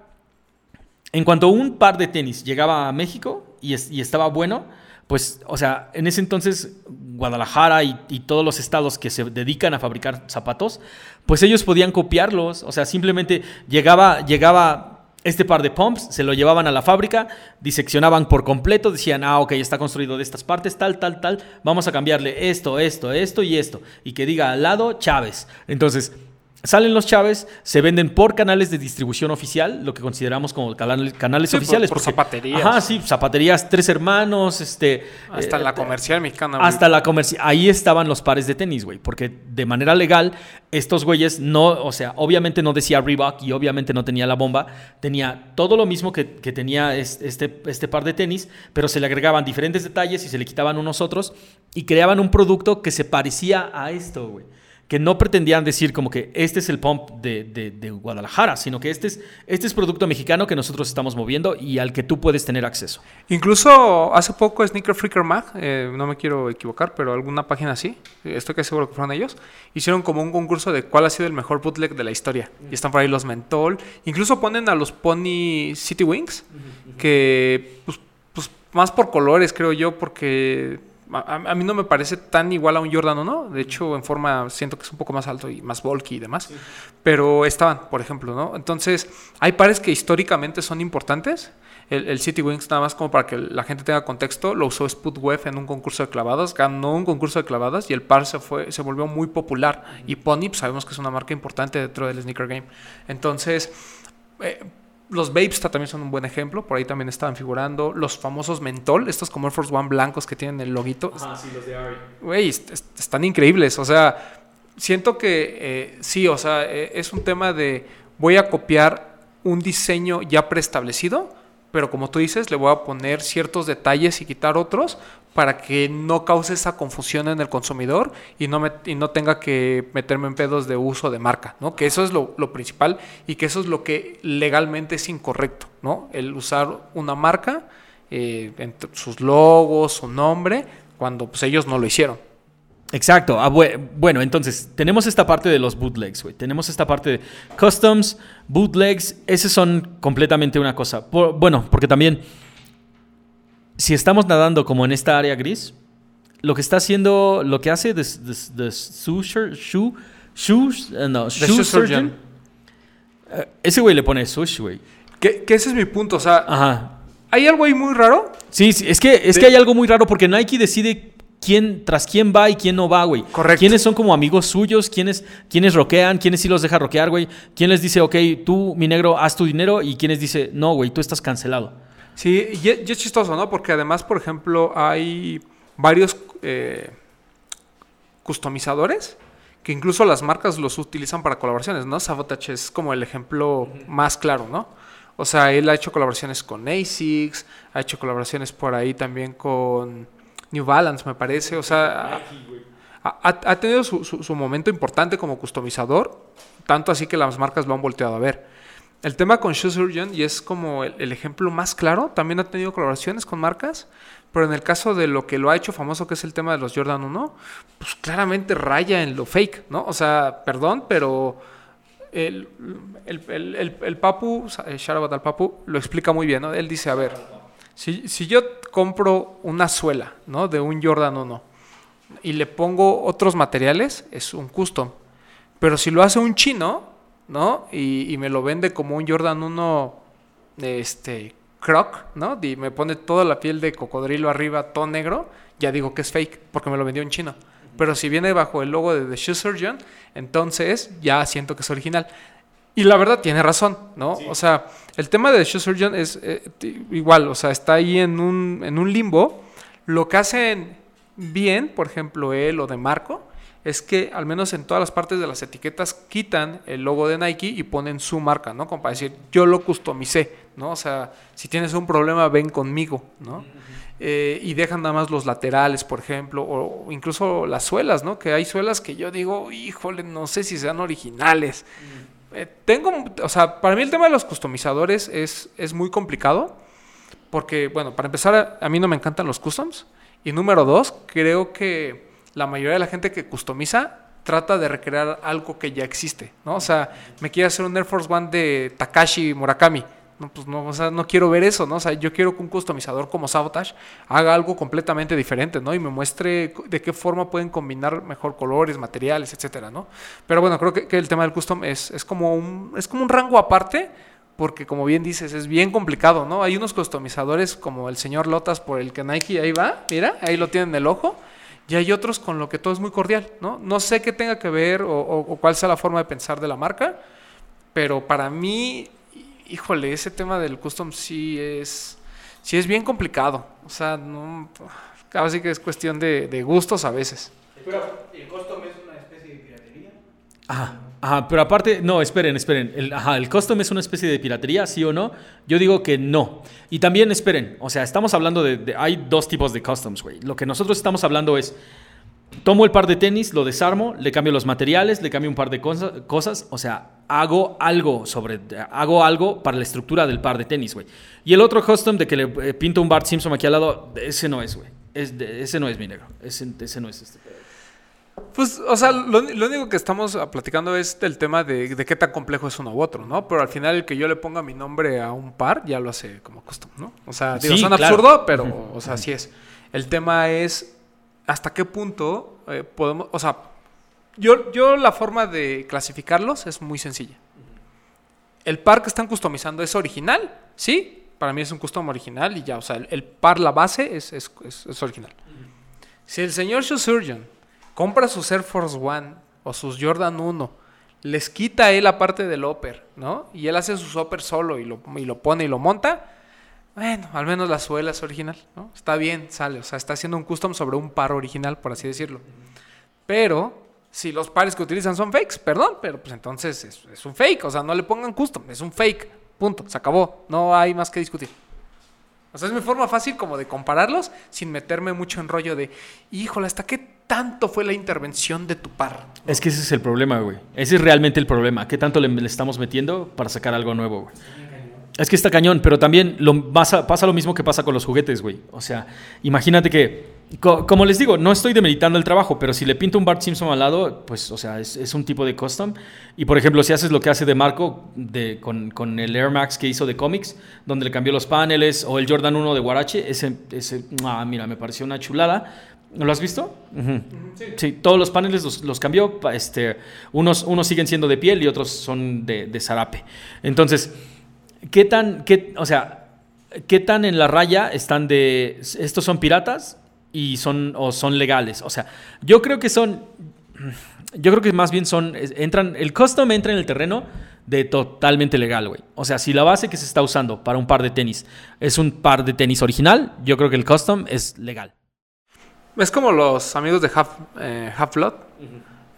en cuanto un par de tenis llegaba a México y, estaba bueno, pues, o sea, en ese entonces Guadalajara y, y, todos los estados que se dedican a fabricar zapatos, pues ellos podían copiarlos, o sea, simplemente llegaba, llegaba este par de pumps, se lo llevaban a la fábrica, diseccionaban por completo, decían, ah, ok, está construido de estas partes, tal, tal, tal, vamos a cambiarle esto, esto, esto y esto, y que diga al lado Chávez. Entonces, Salen los Chávez, se venden por canales de distribución oficial, lo que consideramos como canales, canales oficiales. Por, zapaterías. Ajá, sí, zapaterías, tres hermanos, este. Hasta la eh, comercial mexicana. Hasta la comercial. Ahí estaban los pares de tenis, güey. Porque de manera legal, estos güeyes no, o sea, obviamente no decía Reebok y obviamente no tenía la bomba. Tenía todo lo mismo que, que tenía este, este par de tenis, pero se le agregaban diferentes detalles y se le quitaban unos otros y creaban un producto que se parecía a esto, güey que no pretendían decir como que este es el pump de, Guadalajara, sino que este es, este es producto mexicano que nosotros estamos moviendo y al que tú puedes tener acceso. Incluso hace poco Sneaker Freaker Mag, eh, no me quiero equivocar, pero alguna página así, estoy casi seguro que fueron ellos, hicieron como un concurso de cuál ha sido el mejor bootleg de la historia. Y están por ahí los Mentol, incluso ponen a los Pony City Wings, que pues, pues más por colores creo yo, porque a, mí no me parece tan igual a un Jordan no. De hecho, en forma siento que es un poco más alto y más bulky y demás. Pero estaban, por ejemplo, ¿no? Entonces, hay pares que históricamente son importantes. El, City Wings, nada más como para que la gente tenga contexto, lo usó Sputweb en un concurso de clavadas, ganó un concurso de clavadas y el par se, fue, se volvió muy popular. Y Pony, pues, sabemos que es una marca importante dentro del sneaker game. Entonces, eh, los Vapes también son un buen ejemplo, por ahí también estaban figurando. Los famosos Mentol, estos como Air Force One blancos que tienen el loguito. Ah, sí, los de Ari. Güey, están increíbles. O sea, siento que eh, sí, o sea, eh, es un tema de voy a copiar un diseño ya preestablecido, pero como tú dices, le voy a poner ciertos detalles y quitar otros para que no cause esa confusión en el consumidor y no, me, y no tenga que meterme en pedos de uso de marca, ¿no? Que eso es lo, principal y que eso es lo que legalmente es incorrecto, ¿no? El usar una marca, eh, sus logos, su nombre, cuando pues, ellos no lo hicieron. Exacto. Ah, bueno, entonces, tenemos esta parte de los bootlegs, güey. Tenemos esta parte de customs, bootlegs, esos son completamente una cosa. bueno, porque también si estamos nadando como en esta área gris, lo que está haciendo, lo que hace de, shoe, eh, no, surgeon, eh, ese güey le pone sush, güey. Que, ese es mi punto, o sea, Ajá. ¿hay algo ahí muy raro? Sí, sí es, que, es que hay algo muy raro porque Nike decide quién, tras quién va y quién no va, güey. Correcto. ¿Quiénes son como amigos suyos? ¿Quiénes, quiénes roquean? ¿Quiénes sí los deja roquear, güey? ¿Quién les dice, ok, tú, mi negro, haz tu dinero? Y quiénes dice, no, güey, tú estás cancelado. Sí, y es chistoso, ¿no? Porque además, por ejemplo, hay varios eh, customizadores que incluso las marcas los utilizan para colaboraciones, ¿no? Sabotage es como el ejemplo más claro, ¿no? O sea, él ha hecho colaboraciones con ASICS, ha hecho colaboraciones por ahí también con New Balance, me parece. O sea, ha, tenido su, momento importante como customizador, tanto así que las marcas lo han volteado a ver. El tema con Shoe Surgeon, y es como el, ejemplo más claro, también ha tenido colaboraciones con marcas, pero en el caso de lo que lo ha hecho famoso, que es el tema de los Jordan 1, pues claramente raya en lo fake, ¿no? O sea, perdón, pero el, el, Papu, eh, Sharabat al Papu, lo explica muy bien, ¿no? Él dice, a ver, si, si yo compro una suela, ¿no? De un Jordan 1 y le pongo otros materiales, es un custom. Pero si lo hace un chino, ¿no? Y, me lo vende como un Jordan 1 este, croc, ¿no? Y me pone toda la piel de cocodrilo arriba, todo negro, ya digo que es fake, porque me lo vendió en chino. Pero si viene bajo el logo de The Shoe Surgeon, entonces ya siento que es original. Y la verdad tiene razón, ¿no? O sea, el tema de The Shoe Surgeon es eh, igual, o sea, está ahí en un, en un limbo. Lo que hacen bien, por ejemplo, él o de Marco, es que al menos en todas las partes de las etiquetas quitan el logo de Nike y ponen su marca, ¿no? Como para decir, yo lo customicé, ¿no? O sea, si tienes un problema, ven conmigo, ¿no? Eh, y dejan nada más los laterales, por ejemplo, o incluso las suelas, ¿no? Que hay suelas que yo digo, híjole, no sé si sean originales. Eh, tengo, o sea, para mí el tema de los customizadores es, es muy complicado, porque, bueno, para empezar, a mí no me encantan los customs. Y número dos, creo que la mayoría de la gente que customiza trata de recrear algo que ya existe, ¿no? O sea, me quiere hacer un Air Force One de Takashi Murakami. No, pues no, o sea, no quiero ver eso, ¿no? O sea, yo quiero que un customizador como Sabotage haga algo completamente diferente, ¿no? Y me muestre de qué forma pueden combinar mejor colores, materiales, etcétera, ¿no? Pero bueno, creo que, el tema del custom es, es, como un, es como un rango aparte, porque como bien dices, es bien complicado, ¿no? Hay unos customizadores como el señor Lotas por el que Nike ahí va, mira, ahí lo tienen en el ojo. Y hay otros con lo que todo es muy cordial, ¿no? No sé qué tenga que ver o cuál sea la forma de pensar de la marca, pero para mí híjole, ese tema del custom sí es, sí es bien complicado. O sea, no, casi que es cuestión de, de gustos a veces. Pero el custom es una especie de piratería. Ajá, ajá, pero aparte, no, esperen, esperen. El, ajá, ¿el custom es una especie de piratería, sí o no? Yo digo que no. Y también, esperen, o sea, estamos hablando de, de hay dos tipos de customs, güey. Lo que nosotros estamos hablando es, tomo el par de tenis, lo desarmo, le cambio los materiales, le cambio un par de cosa, cosas, o sea, hago algo sobre, hago algo para la estructura del par de tenis, güey. Y el otro custom de que le eh, pinto un Bart Simpson aquí al lado, ese no es, güey. Es ese no es mi negro. Ese, ese no es este. Pues, o sea, lo, lo único que estamos platicando es del tema de, de qué tan complejo es uno u otro, ¿no? Pero al final el que yo le ponga mi nombre a un par ya lo hace como custom, ¿no? O sea, digo, Sí, claro. absurdo, pero, o sea, así es. El tema es hasta qué punto eh, podemos, o sea, yo, yo la forma de clasificarlos es muy sencilla. El par que están customizando es original, ¿sí? Para mí es un custom original y ya, o sea, el, par, la base es, es, es- original. Si el señor Shoe Surgeon compra sus Air Force One o sus Jordan 1, les quita él la parte del upper, ¿no? Y él hace sus upper solo y lo, y lo pone y lo monta, bueno, al menos la suela es original, ¿no? Está bien, sale, o sea, está haciendo un custom sobre un par original, por así decirlo. Pero si los pares que utilizan son fakes, perdón, pero pues entonces es, un fake, o sea, no le pongan custom, es un fake, punto, se acabó, no hay más que discutir. O sea, es mi forma fácil como de compararlos sin meterme mucho en rollo de, híjole, ¿hasta qué tanto fue la intervención de tu par? Es que ese es el problema, güey. Ese es realmente el problema. ¿Qué tanto le, le estamos metiendo para sacar algo nuevo, güey? Es que está cañón, pero también lo, pasa, pasa lo mismo que pasa con los juguetes, güey. O sea, imagínate que, co- como les digo, no estoy demeritando el trabajo, pero si le pinto un Bart Simpson al lado, pues, o sea, es, es un tipo de custom. Y por ejemplo, si haces lo que hace de Marco de, con, con el Air Max que hizo de cómics, donde le cambió los paneles, o el Jordan 1 de Guarache, ese, ese ah, mira, me pareció una chulada. ¿Lo has visto? Sí, todos los paneles los, los cambió. Este, unos, unos siguen siendo de piel y otros son de, de zarape. Entonces, ¿qué tan, qué, o sea, qué tan en la raya están de, estos son piratas y son, o son legales? O sea, yo creo que son, yo creo que más bien son, entran, el custom entra en el terreno de totalmente legal, güey. O sea, si la base que se está usando para un par de tenis es un par de tenis original, yo creo que el custom es legal. Es como los amigos de Half, eh, Half Blood.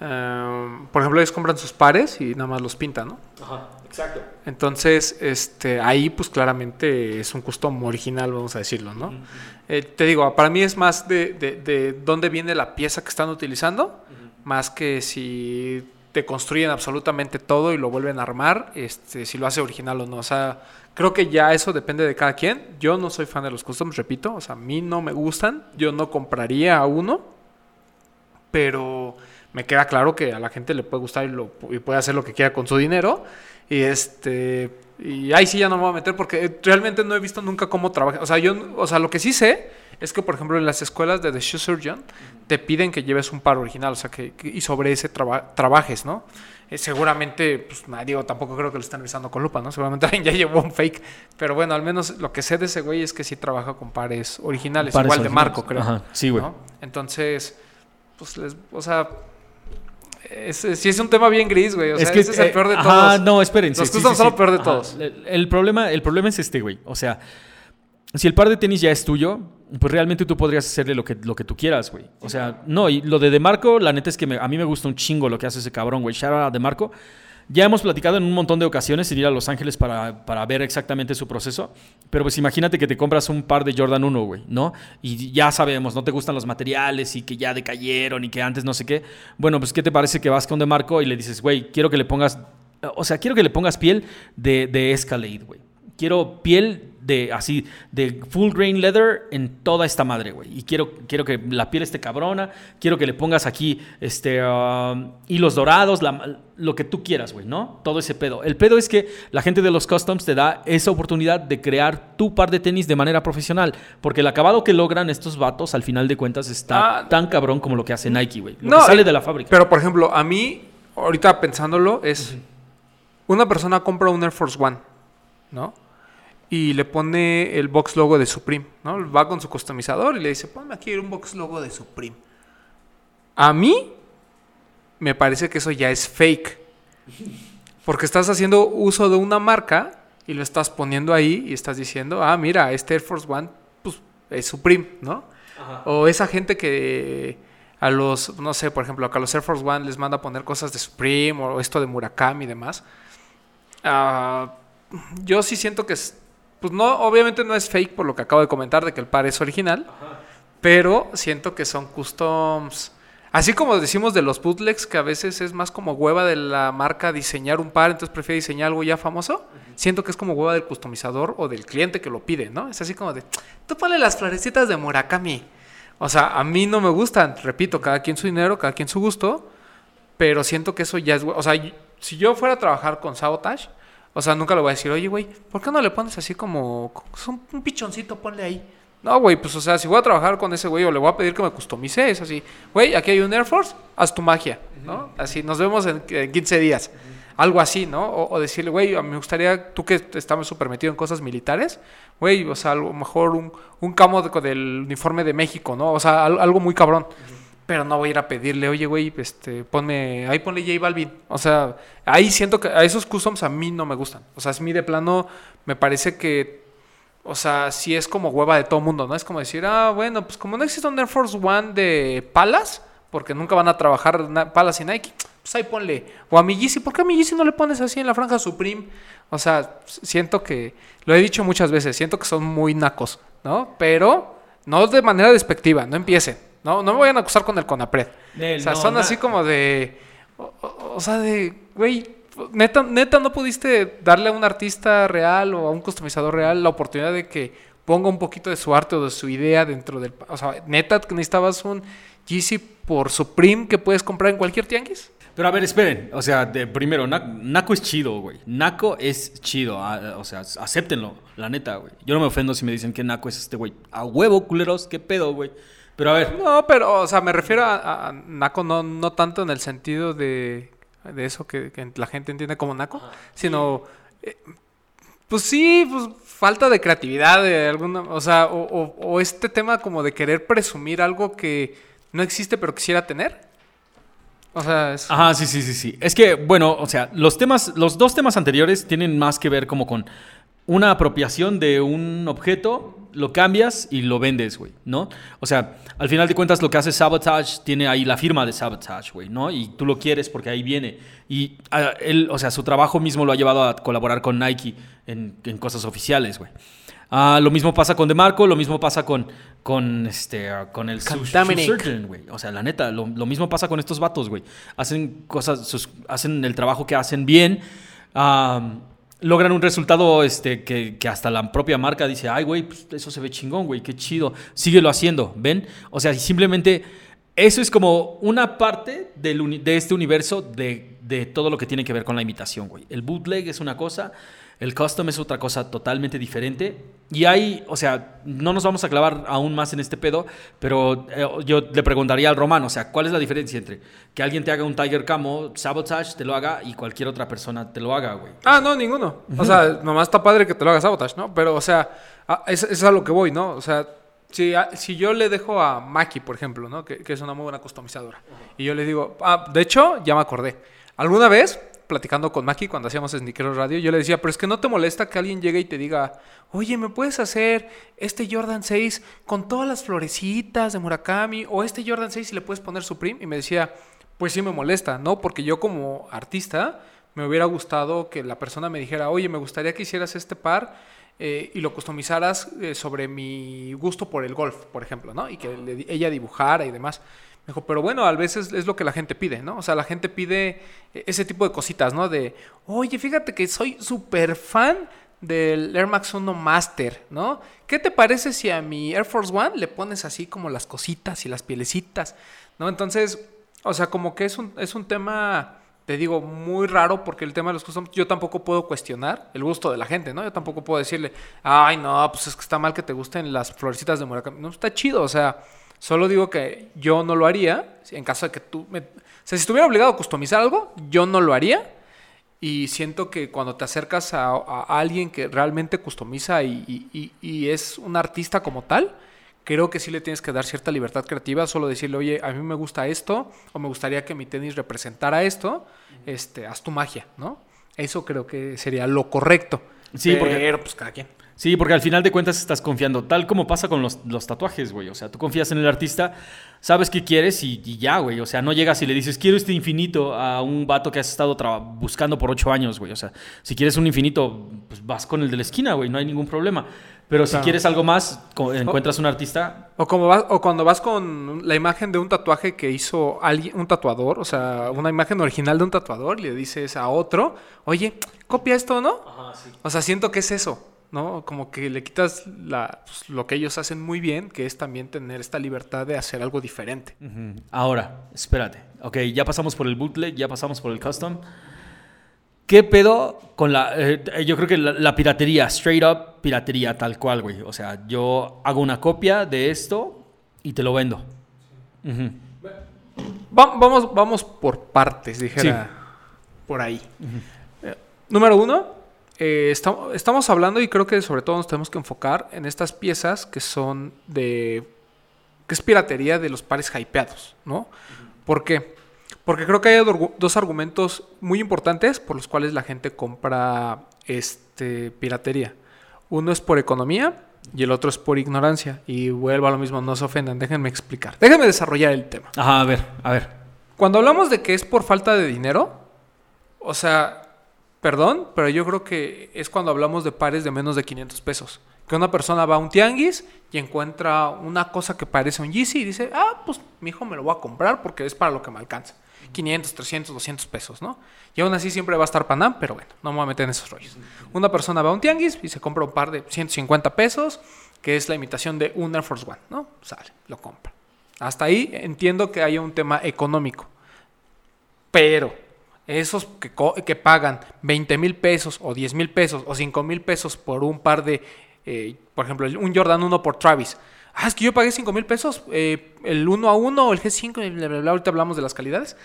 Eh, por ejemplo, ellos compran sus pares y nada más los pintan, ¿no? Ajá, exacto. Entonces, este, ahí pues claramente es un custom original, vamos a decirlo, ¿no? Eh, te digo, para mí es más de, de- de dónde viene la pieza que están utilizando, más que si te construyen absolutamente todo y lo vuelven a armar, este, si lo hace original o no. O sea, creo que ya eso depende de cada quien. Yo no soy fan de los customs, repito, o sea, a mí no me gustan, yo no compraría uno, pero me queda claro que a la gente le puede gustar y, lo, y puede hacer lo que quiera con su dinero. Y este y ahí sí ya no me voy a meter porque realmente no he visto nunca cómo trabaja. O sea, yo o sea, lo que sí sé es que por ejemplo en las escuelas de The Shoe Surgeon te piden que lleves un par original, o sea, que, que- y sobre ese traba- trabajes, ¿no? Eh, seguramente, pues, nah, digo, tampoco creo que lo están revisando con lupa, ¿no? Seguramente (laughs) alguien ya llevó un fake. Pero bueno, al menos lo que sé de ese güey es que sí trabaja con pares originales, Pares igual de. Marco, creo. Ajá, sí, güey. ¿no? Entonces, pues les, o sea, es, sí es un tema bien gris, güey. O sea, ese es el eh, peor de todos. no, espérense. Los customs sí, son sí. lo peor de Ajá. todos. El, el problema, el problema es este, güey. O sea, si el par de tenis ya es tuyo, pues realmente tú podrías hacerle lo que, lo que tú quieras, güey. O sea, no, y lo de DeMarco, la neta es que me- a mí me gusta un chingo lo que hace ese cabrón, güey. Shout out a DeMarco. Ya hemos platicado en un montón de ocasiones ir a Los Ángeles para, para ver exactamente su proceso. Pero pues imagínate que te compras un par de Jordan 1, güey, ¿no? Y ya sabemos, no te gustan los materiales y que ya decayeron y que antes no sé qué. Bueno, pues ¿qué te parece que vas con DeMarco y le dices, güey, quiero que le pongas, o sea, quiero que le pongas piel de, de Escalade, güey. Quiero piel de así, de full grain leather en toda esta madre, güey. Y quiero, quiero que la piel esté cabrona, quiero que le pongas aquí este, um, hilos dorados, la- lo que tú quieras, güey, ¿no? Todo ese pedo. El pedo es que la gente de los customs te da esa oportunidad de crear tu par de tenis de manera profesional. Porque el acabado que logran estos vatos, al final de cuentas, está Ah. tan cabrón como lo que hace Nike, güey. Lo No, que sale de la fábrica. Pero, por ejemplo, a mí, ahorita pensándolo, es... Una persona compra un Air Force One, ¿no? Y le pone el box logo de Supreme, ¿no? Va con su customizador y le dice, ponme aquí un box logo de Supreme. A mí, me parece que eso ya es fake. Porque estás haciendo uso de una marca y lo estás poniendo ahí y estás diciendo, ah, mira, este Air Force One, pues, es Supreme, ¿no? O esa gente que a los, no sé, por ejemplo, que a los Air Force One les manda a poner cosas de Supreme o esto de Murakami y demás. Ah, yo sí siento que es, pues no, obviamente no es fake por lo que acabo de comentar de que el par es original, pero siento que son customs. Así como decimos de los bootlegs, que a veces es más como hueva de la marca diseñar un par, entonces prefiere diseñar algo ya famoso. Siento que es como hueva del customizador o del cliente que lo pide, ¿no? Es así como de, tú ponle las florecitas de Murakami. O sea, a mí no me gustan, repito, cada quien su dinero, cada quien su gusto, pero siento que eso ya es, o sea, si yo fuera a trabajar con Sabotage, o sea, nunca le voy a decir, oye, güey, ¿por qué no le pones así como, un, un pichoncito, ponle ahí? No, güey, pues o sea, si voy a trabajar con ese güey o le voy a pedir que me customice, es así, güey, aquí hay un Air Force, haz tu magia, ¿no? Así, nos vemos en, en 15 días. Algo así, ¿no? O, o decirle, güey, a mí me gustaría, tú que estás súper metido en cosas militares, güey, o sea, a lo mejor un, un camo de- del uniforme de México, ¿no? O sea, al- algo muy cabrón. Pero no voy a ir a pedirle, oye, güey, este, ponme, ahí ponle J Balvin. O sea, ahí siento que a esos customs a mí no me gustan. O sea, a mí de plano me parece que, o sea, sí es como hueva de todo mundo, ¿no? Es como decir, ah, bueno, pues como no existe un Air Force One de Palas, porque nunca van a trabajar Palas y Nike, pues ahí ponle. O a mi Yeezy, ¿por qué a mi Yeezy no le pones así en la franja Supreme? O sea, siento que, lo he dicho muchas veces, siento que son muy nacos, ¿no? Pero no de manera despectiva, no empiecen. No, no me vayan a acusar con el Conapred. O sea, no, son así como de. O, o- o sea, de. Güey, neta, neta, no pudiste darle a un artista real o a un customizador real la oportunidad de que ponga un poquito de su arte o de su idea dentro del. O sea, neta, que necesitabas un Yeezy por Supreme que puedes comprar en cualquier tianguis. Pero a ver, esperen. O sea, de, primero, Na- Naco es chido, güey. Naco es chido. ah, o sea, acéptenlo, la neta, güey. Yo no me ofendo si me dicen que Naco es este, güey. A huevo, culeros, qué pedo, güey. Pero a ver, No, pero, o sea, me refiero a, a- Naco no, no tanto en el sentido de, de eso que, que la gente entiende como Naco, sino, eh, pues sí, pues falta de creatividad, de alguna, o sea, o, o- o este tema como de querer presumir algo que no existe pero quisiera tener. O sea, es... Ajá, sí, sí, sí, sí. Es que, bueno, o sea, los temas, los dos temas anteriores tienen más que ver como con una apropiación de un objeto, lo cambias y lo vendes, güey, ¿no? O sea, al final de cuentas lo que hace Sabotage tiene ahí la firma de Sabotage, güey, ¿no? Y tú lo quieres porque ahí viene. Y ah, él, o sea, su trabajo mismo lo ha llevado a colaborar con Nike en, en cosas oficiales, güey. Ah, lo mismo pasa con DeMarco, lo mismo pasa con, con, este, ah, con el Surgeon, güey. O sea, la neta, lo, lo mismo pasa con estos vatos, güey. Hacen cosas, sus- hacen el trabajo que hacen bien. Logran un resultado este, que, que hasta la propia marca dice, ay, güey, pues, eso se ve chingón, güey, qué chido. Síguelo haciendo, ¿ven? O sea, simplemente eso es como una parte del de este universo de, de todo lo que tiene que ver con la imitación, güey. El bootleg es una cosa, el custom es otra cosa totalmente diferente. Y hay, o sea, no nos vamos a clavar aún más en este pedo, pero eh, yo le preguntaría al Román, o sea, ¿cuál es la diferencia entre que alguien te haga un Tiger Camo, Sabotage te lo haga y cualquier otra persona te lo haga, güey? Ah, no, ninguno. O sea, nomás está padre que te lo hagas sabotage, ¿no? Pero, o sea, a- es, es a lo que voy, ¿no? O sea, si, a- si yo le dejo a Maki, por ejemplo, ¿no? Que, que es una muy buena customizadora. Y yo le digo, ah, de hecho, ya me acordé. Alguna vez, platicando con Maki cuando hacíamos Sneakeros Radio, yo le decía, pero es que no te molesta que alguien llegue y te diga, oye, ¿me puedes hacer este Jordan 6 con todas las florecitas de Murakami? O este Jordan 6 y le puedes poner Supreme? Y me decía, pues sí me molesta, ¿no? Porque yo como artista me hubiera gustado que la persona me dijera, oye, me gustaría que hicieras este par eh, y lo customizaras eh, sobre mi gusto por el golf, por ejemplo, ¿no? Y que ella dibujara y demás. Me dijo, pero bueno, a veces es lo que la gente pide, ¿no? O sea, la gente pide eh, ese tipo de cositas, ¿no? De, oye, fíjate que soy súper fan del Air Max 1 Master, ¿no? ¿Qué te parece si a mi Air Force One le pones así como las cositas y las pielecitas, ¿no? Entonces, o sea, como que es un, es un tema, te digo, muy raro porque el tema de los customs, yo tampoco puedo cuestionar el gusto de la gente, ¿no? Yo tampoco puedo decirle, ay, no, pues es que está mal que te gusten las florecitas de Murakami. No, está chido, o sea, solo digo que yo no lo haría en caso de que tú me... O sea, si estuviera obligado a customizar algo, yo no lo haría y siento que cuando te acercas a, a alguien que realmente customiza y, y- y es un artista como tal, creo que sí le tienes que dar cierta libertad creativa, solo decirle, oye, a mí me gusta esto, o me gustaría que mi tenis representara esto, este, haz tu magia, ¿no? Eso creo que sería lo correcto. Sí, porque- Pero, pues cada quien. Sí, porque al final de cuentas estás confiando, tal como pasa con los, los tatuajes, güey. O sea, tú confías en el artista, sabes qué quieres y, y ya, güey. O sea, no llegas y le dices, quiero este infinito a un vato que has estado buscando por ocho años, güey. O sea, si quieres un infinito, pues vas con el de la esquina, güey, no hay ningún problema. Pero si Claro. quieres algo más, encuentras un artista. O, como vas, o cuando vas con la imagen de un tatuaje que hizo alguien, un tatuador, o sea, una imagen original de un tatuador, y le dices a otro, oye, copia esto, ¿no? O sea, siento que es eso, ¿no? Como que le quitas la, pues, lo que ellos hacen muy bien, que es también tener esta libertad de hacer algo diferente. Ahora, espérate. Ok, ya pasamos por el bootleg, ya pasamos por el custom. ¿Qué pedo con la... eh, yo creo que la, la piratería, straight up piratería, tal cual, güey. O sea, yo hago una copia de esto y te lo vendo. Va- vamos, vamos por partes, dijera por ahí. Eh, número uno, eh, esta- estamos hablando y creo que sobre todo nos tenemos que enfocar en estas piezas que son de... que es piratería de los pares hypeados, ¿no? ¿Por qué? Porque creo que hay do- dos argumentos muy importantes por los cuales la gente compra este, piratería. Uno es por economía y el otro es por ignorancia. Y vuelvo a lo mismo, no se ofendan, déjenme explicar. Déjenme desarrollar el tema. Ajá, a ver, a ver. Cuando hablamos de que es por falta de dinero, o sea, perdón, pero yo creo que es cuando hablamos de pares de menos de 500 pesos. Que una persona va a un tianguis y encuentra una cosa que parece un Yeezy y dice, ah, pues mi hijo me lo voy a comprar porque es para lo que me alcanza. 500, 300, 200 pesos, ¿no? Y aún así siempre va a estar Panam, pero bueno, no me voy a meter en esos rollos. Una persona va a un tianguis y se compra un par de 150 pesos, que es la imitación de un Air Force One, ¿no? Sale, lo compra. Hasta ahí entiendo que haya un tema económico. Pero esos que, pagan 20 mil pesos o 10 mil pesos o 5 mil pesos por un par de, eh, por ejemplo, un Jordan 1 por Travis. Ah, es que yo pagué 5 mil pesos, eh, el 1 a 1 o el G5, y bla, ahorita hablamos de las calidades.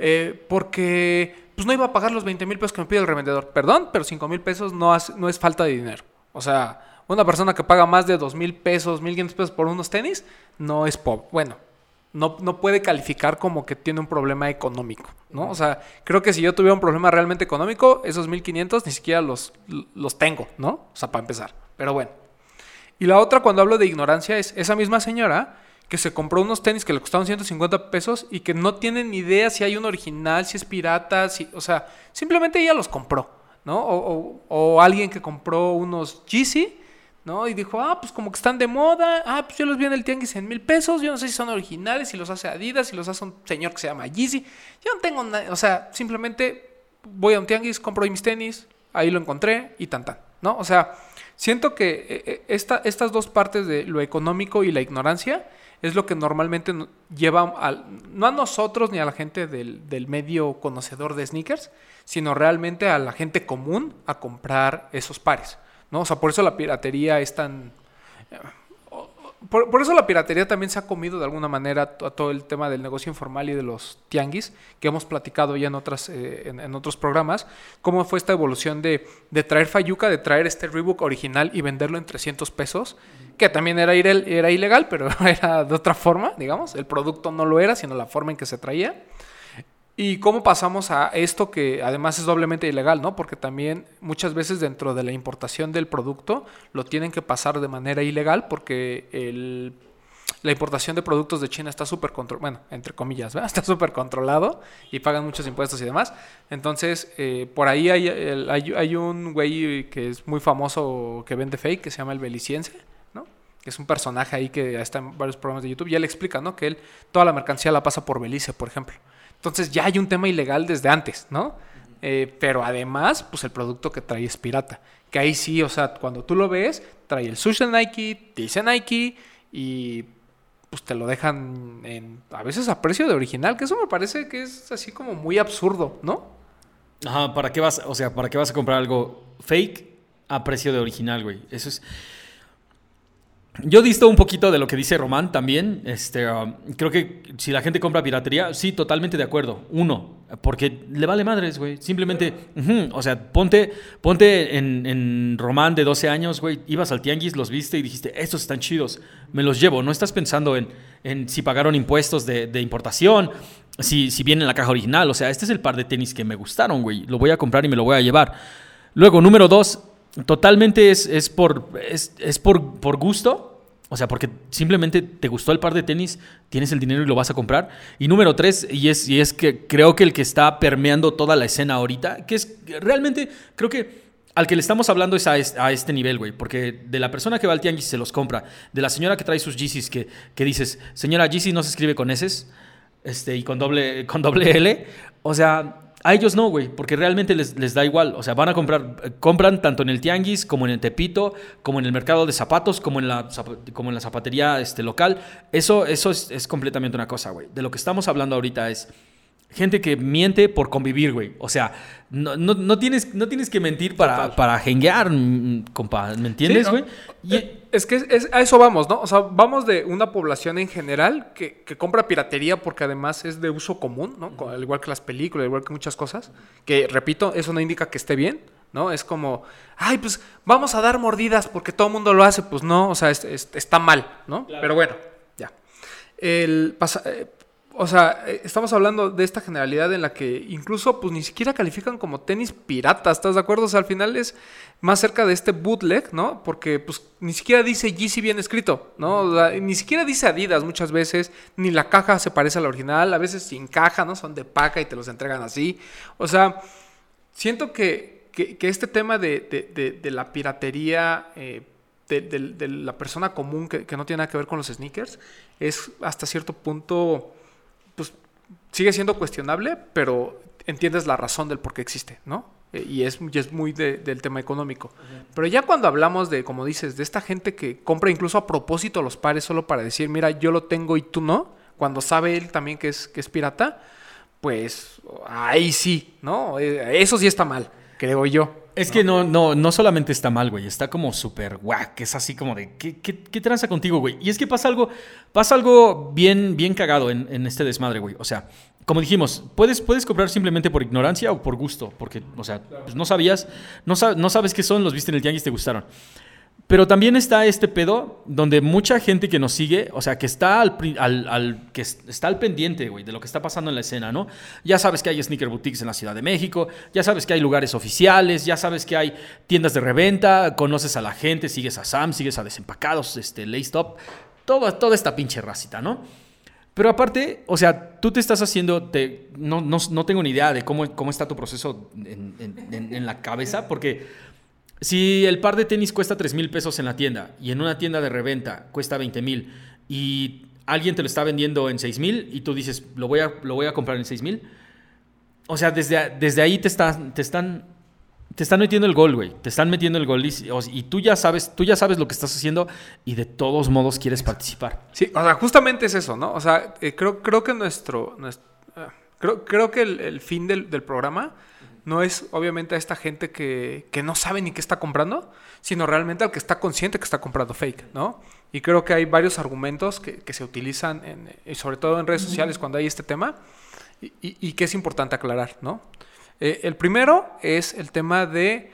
eh, porque pues no iba a pagar los 20 mil pesos que me pide el revendedor. Perdón, pero 5 mil pesos no, hace- no es falta de dinero. O sea, una persona que paga más de 2 mil pesos, 1500 pesos por unos tenis, no es pobre. Bueno, no, no puede calificar como que tiene un problema económico, ¿no? O sea, creo que si yo tuviera un problema realmente económico, esos 1500 ni siquiera los, los tengo, ¿no? O sea, para empezar. Pero bueno. Y la otra, cuando hablo de ignorancia, es esa misma señora que se compró unos tenis que le costaron 150 pesos y que no tiene ni idea si hay un original, si es pirata, si, o sea, simplemente ella los compró, ¿no? O, o- o alguien que compró unos Yeezy, ¿no? Y dijo, ah, pues como que están de moda, ah, pues yo los vi en el tianguis en mil pesos, yo no sé si son originales, si los hace Adidas, si los hace un señor que se llama Yeezy, yo no tengo nada, o sea, simplemente voy a un tianguis, compro mis tenis, ahí lo encontré y tan tan, ¿no? O sea, siento que eh, eh, esta- estas dos partes de lo económico y la ignorancia es lo que normalmente no- lleva no a nosotros ni a la gente del, del medio conocedor de sneakers, sino realmente a la gente común a comprar esos pares, ¿no? O sea, por eso la piratería es tan... Por, por eso la piratería también se ha comido de alguna manera a todo el tema del negocio informal y de los tianguis, que hemos platicado ya en, otras, eh, en, en otros programas, cómo fue esta evolución de, de traer Fayuca, de traer este Reebok original y venderlo en 300 pesos, que también era, era ilegal, pero (laughs) era de otra forma, digamos, el producto no lo era, sino la forma en que se traía. ¿Y cómo pasamos a esto que además es doblemente ilegal, ¿no? Porque también muchas veces dentro de la importación del producto lo tienen que pasar de manera ilegal porque el- la importación de productos de China está súper controlado, bueno, entre comillas. (laughs) Está súper controlado y pagan muchos impuestos y demás. Entonces, eh, por ahí hay, hay, hay un güey que es muy famoso que vende fake, que se llama el Beliciense, ¿no? Que es un personaje ahí que está en varios programas de YouTube y él explica, ¿no? Que él toda la mercancía la pasa por Belice, por ejemplo. Entonces ya hay un tema ilegal desde antes, ¿no? eh, pero además, pues el producto que trae es pirata. Que ahí sí, o sea, cuando tú lo ves, trae el sushi de Nike, dice Nike y pues te lo dejan en, a veces a precio de original, que eso me parece que es así como muy absurdo, ¿no? Ajá, ¿para qué vas, o sea, para qué vas a comprar algo fake a precio de original, güey? Eso es... Yo disto un poquito de lo que dice Román también. Este, um, creo que si la gente compra piratería, sí, totalmente de acuerdo. Uno, porque le vale madres, güey. Simplemente, o sea, ponte, ponte en, en Román de 12 años, güey. Ibas al tianguis, los viste y dijiste, estos están chidos, me los llevo. No estás pensando en, en si pagaron impuestos de, de importación, si, si viene en la caja original. O sea, este es el par de tenis que me gustaron, güey. Lo voy a comprar y me lo voy a llevar. Luego, número dos, totalmente es, es por, es, es por, por gusto. O sea, porque simplemente te gustó el par de tenis, tienes el dinero y lo vas a comprar. Y número tres, y es, y es que creo que el que está permeando toda la escena ahorita, que es realmente, creo que al que le estamos hablando es a, es- a este nivel, güey. Porque de la persona que va al tianguis y se los compra, de la señora que trae sus Yeezys, que, que dices, señora, Yeezy no se escribe con S este, y con doble, con doble L. O sea, a ellos no, güey, porque realmente les, les da igual. O sea, van a comprar, compran tanto en el tianguis, como en el Tepito, como en el mercado de zapatos, como en la, como en la zapatería este, local. Eso, eso es, es completamente una cosa, güey. De lo que estamos hablando ahorita es gente que miente por convivir, güey. O sea, no, no, no tienes, no tienes que mentir para, para jenguear, mm, compa. ¿Me entiendes, Sí, güey? ¿no? Y- Eh, Es que es- es- a eso vamos, ¿no? O sea, vamos de una población en general que, que compra piratería porque además es de uso común, ¿no? Al igual que las películas, al igual que muchas cosas. Que, repito, eso no indica que esté bien, ¿no? Es como, ay, pues vamos a dar mordidas porque todo el mundo lo hace. Pues no, o sea, es- es- está mal, ¿no? Pero bueno, ya. El pasa- eh, o sea, eh, estamos hablando de esta generalidad en la que incluso pues ni siquiera califican como tenis pirata, ¿estás de acuerdo? O sea, al final es más cerca de este bootleg, ¿no? Porque pues ni siquiera dice Yeezy bien escrito, ¿no? O sea, ni siquiera dice Adidas muchas veces, ni la caja se parece a la original, a veces sin caja, ¿no? Son de paca y te los entregan así. O sea, siento que, que- este tema de, de- de- la piratería eh, de, de- la persona común que, que no tiene nada que ver con los sneakers es hasta cierto punto, sigue siendo cuestionable, pero entiendes la razón del por qué existe, ¿no? Eh, Y es, y es muy de- del tema económico. Pero ya cuando hablamos de, como dices, de esta gente que compra incluso a propósito los pares solo para decir, mira, yo lo tengo y tú no, cuando sabe él también que es, que es pirata, pues ahí sí, ¿no? Eh, Eso sí está mal, creo yo. Es que no, no, no solamente está mal, güey. Está como súper guac. Es así como de, ¿qué, qué, qué tranza contigo, güey? Y es que pasa algo, pasa algo bien, bien cagado en, en este desmadre, güey. O sea, como dijimos, puedes, puedes comprar simplemente por ignorancia o por gusto. Porque, o sea, pues no sabías, no, no sabes qué son, los viste en el tianguis, te gustaron. Pero también está este pedo donde mucha gente que nos sigue, o sea, que está al, que es- está al pendiente, güey, de lo que está pasando en la escena, ¿no? Ya sabes que hay sneaker boutiques en la Ciudad de México, ya sabes que hay lugares oficiales, ya sabes que hay tiendas de reventa, conoces a la gente, sigues a Sam, sigues a Desempacados, este, Laystop, todo, toda esta pinche racita, ¿no? Pero aparte, o sea, tú te estás haciendo, te, no, no, no tengo ni idea de cómo, cómo está tu proceso en- en- en la cabeza, porque si el par de tenis cuesta 3 mil pesos en la tienda y en una tienda de reventa cuesta 20 mil y alguien te lo está vendiendo en 6 mil y tú dices, lo voy a, lo voy a comprar en 6 mil, o sea, desde, desde ahí te, estás, te están... Te están metiendo el gol, güey. Te están metiendo el gol y, tú ya sabes, tú ya sabes lo que estás haciendo y de todos modos quieres participar. Sí, o sea, justamente es eso, ¿no? O sea, eh, creo, creo que nuestro, nues- ah, creo, creo que el, fin del programa no es obviamente a esta gente que, que no sabe ni qué está comprando, sino realmente al que está consciente que está comprando fake, ¿no? Y creo que hay varios argumentos que, que se utilizan, en, y sobre todo en redes sociales cuando hay este tema, y, y- y que es importante aclarar, ¿no? Eh, el primero es el tema de,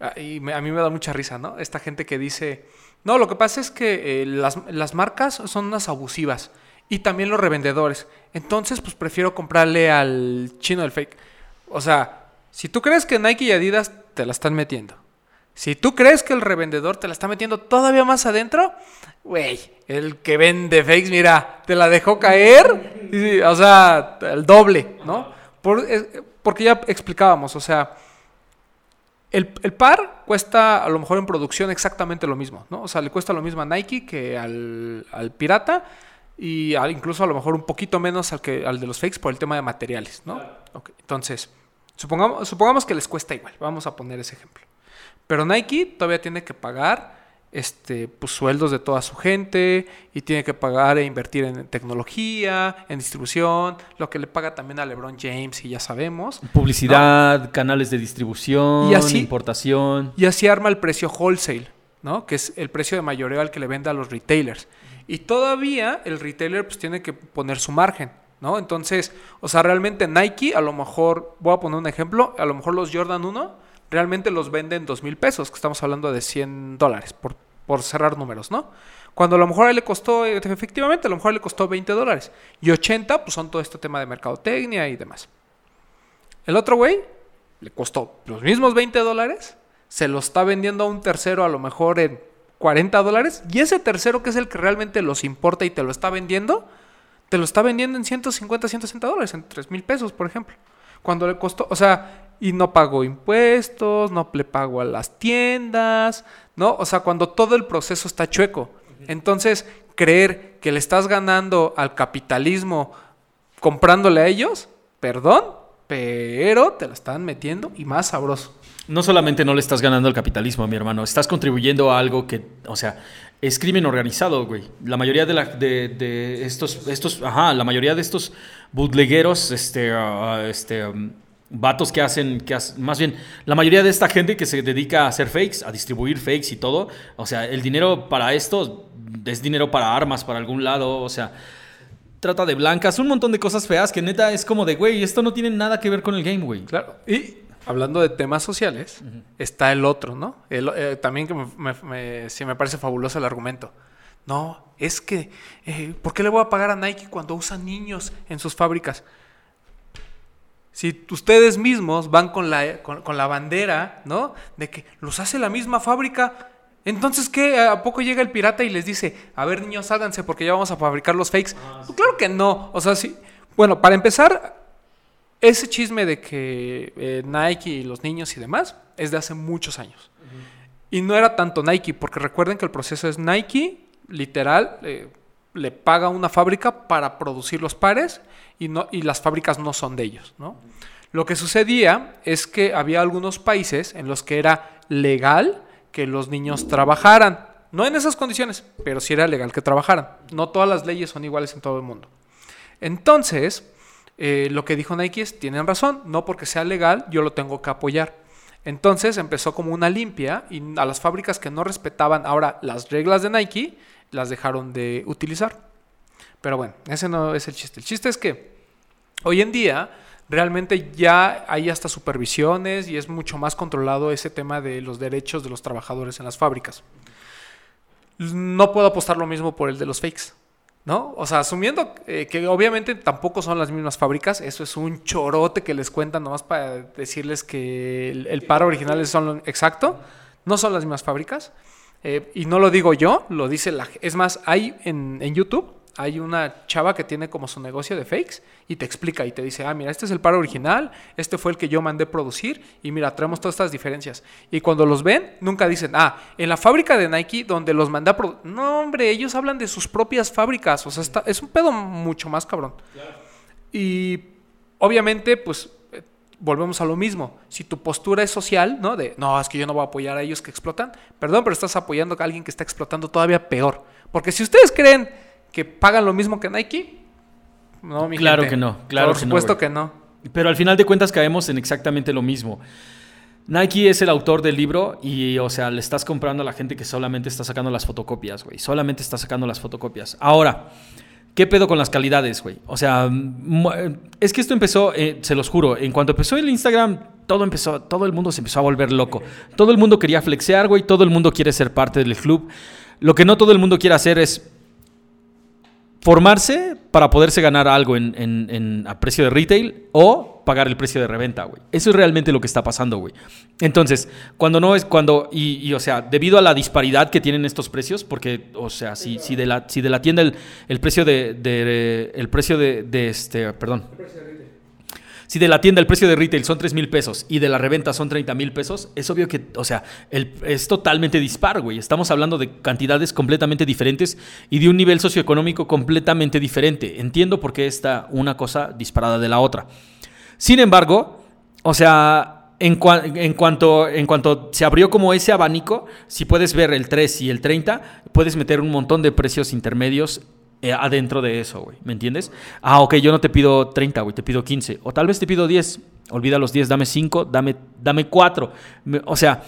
ah, y me- a mí me da mucha risa, ¿no? Esta gente que dice, no, lo que pasa es que eh, las, las marcas son unas abusivas y también los revendedores. Entonces, pues prefiero comprarle al chino del fake. O sea, si tú crees que Nike y Adidas te la están metiendo, si tú crees que el revendedor te la está metiendo todavía más adentro, güey, el que vende fakes, mira, te la dejó caer, y- o sea, el doble, ¿no? Por- porque ya explicábamos, o sea, el, el par cuesta a lo mejor en producción exactamente lo mismo, ¿no? O sea, le cuesta lo mismo a Nike que al, al pirata y al- incluso a lo mejor un poquito menos al, que, al de los fakes por el tema de materiales, ¿no? Entonces, Supongamos, supongamos que les cuesta igual, vamos a poner ese ejemplo. Pero Nike todavía tiene que pagar este, pues, sueldos de toda su gente y tiene que pagar e invertir en tecnología, en distribución, lo que le paga también a LeBron James y ya sabemos. Publicidad, canales de distribución, Y así- importación. Y así arma el precio wholesale, ¿no? Que es el precio de mayoreo al que le vende a los retailers. Y todavía el retailer pues tiene que poner su margen, ¿no? Entonces, o sea, realmente Nike, a lo mejor, voy a poner un ejemplo, a lo mejor los Jordan 1 realmente los venden dos mil pesos, que estamos hablando de 100 dólares, por, por cerrar números, ¿no? Cuando a lo mejor él le costó, efectivamente, a lo mejor le costó 20 dólares. Y 80, pues son todo este tema de mercadotecnia y demás. El otro güey le costó los mismos 20 dólares, se lo está vendiendo a un tercero a lo mejor en 40 dólares, y ese tercero que es el que realmente los importa y te lo está vendiendo, te lo está vendiendo en 150, 160 dólares, en 3 mil pesos, por ejemplo. Cuando le costó, o sea, y no pagó impuestos, no le pago a las tiendas, ¿no? O sea, cuando todo el proceso está chueco. Entonces, creer que le estás ganando al capitalismo comprándole a ellos, perdón, pero te la están metiendo y más sabroso. No solamente no le estás ganando al capitalismo, mi hermano, estás contribuyendo a algo que, o sea, es crimen organizado, güey. La mayoría de, la- de, estos, estos, ajá, la mayoría de estos bootlegueros, este, ah, este, um, vatos que hacen, que más bien, la mayoría de esta gente que se dedica a hacer fakes, a distribuir fakes y todo, o sea, el dinero para esto es dinero para armas, para algún lado, o sea, trata de blancas, un montón de cosas feas que neta es como de, güey, esto no tiene nada que ver con el game, güey. Claro. Y hablando de temas sociales, está el otro, ¿no? El- eh, también que me, me- me- sí me parece fabuloso el argumento. No, es que, eh, ¿por qué le voy a pagar a Nike cuando usan niños en sus fábricas? Si ustedes mismos van con la, con, con la bandera, ¿no? De que los hace la misma fábrica. Entonces, ¿qué? ¿A poco llega el pirata y les dice, a ver, niños, háganse porque ya vamos a fabricar los fakes? Pues claro que no. O sea, sí. Bueno, para empezar, ese chisme de que eh, Nike y los niños y demás es de hace muchos años. Y no era tanto Nike, porque recuerden que el proceso es Nike, literal, eh, le paga una fábrica para producir los pares y, no, y las fábricas no son de ellos. ¿no? Lo que sucedía es que había algunos países en los que era legal que los niños trabajaran. No en esas condiciones, pero sí era legal que trabajaran. No todas las leyes son iguales en todo el mundo. Entonces, eh, lo que dijo Nike es, tienen razón, no porque sea legal, yo lo tengo que apoyar. Entonces empezó como una limpia y a las fábricas que no respetaban ahora las reglas de Nike, las dejaron de utilizar. Pero bueno, ese no es el chiste. El chiste es que hoy en día realmente ya hay hasta supervisiones y es mucho más controlado ese tema de los derechos de los trabajadores en las fábricas. No puedo apostar lo mismo por el de los fakes. ¿No? O sea, asumiendo eh, que obviamente tampoco son las mismas fábricas, eso es un chorote que les cuentan nomás para decirles que el, paro original es son exacto, no son las mismas fábricas. Eh, y no lo digo yo, lo dice la... Es más, hay en, en YouTube, hay una chava que tiene como su negocio de fakes y te explica y te dice, ah, mira, este es el paro original, este fue el que yo mandé producir y mira, traemos todas estas diferencias. Y cuando los ven, nunca dicen, ah, en la fábrica de Nike donde los mandé a producir. No, hombre, ellos hablan de sus propias fábricas, o sea, está- es un pedo mucho más cabrón. Y obviamente, pues eh, volvemos a lo mismo. Si tu postura es social, ¿no? De, no, es que yo no voy a apoyar a ellos que explotan. Perdón, pero estás apoyando a alguien que está explotando todavía peor. Porque si ustedes creen que pagan lo mismo que Nike, no, mi Claro gente. que no, claro Por que supuesto que no. Pero al final de cuentas caemos en exactamente lo mismo. Nike es el autor del libro y, o sea, le estás comprando a la gente que solamente está sacando las fotocopias, güey. Solamente está sacando las fotocopias. Ahora, ¿qué pedo con las calidades, güey? O sea, es que esto empezó, eh, se los juro, en cuanto empezó el Instagram, todo empezó, todo el mundo se empezó a volver loco. Todo el mundo quería flexear, güey. Todo el mundo quiere ser parte del club. Lo que no todo el mundo quiere hacer es formarse para poderse ganar algo en, en- en- a precio de retail o pagar el precio de reventa, güey. Eso es realmente lo que está pasando, güey. Entonces, cuando no es, cuando, y, y, o sea, debido a la disparidad que tienen estos precios, porque, o sea, si, si, de, la, si de la tienda el, el precio de, de- el precio de, de este, perdón. Si de la tienda el precio de retail son 3 mil pesos y de la reventa son 30 mil pesos, es obvio que, o sea, es totalmente dispar, güey. Estamos hablando de cantidades completamente diferentes y de un nivel socioeconómico completamente diferente. Entiendo por qué está una cosa disparada de la otra. Sin embargo, O sea, en cuanto, en cuanto se abrió como ese abanico, si puedes ver el 3 y el 30, puedes meter un montón de precios intermedios eh, adentro de eso, güey. ¿Me entiendes? Ah, ok, yo no te pido 30, güey, te pido 15. O tal vez te pido 10. Olvida los 10, dame 5, dame, dame 4. Me- O sea,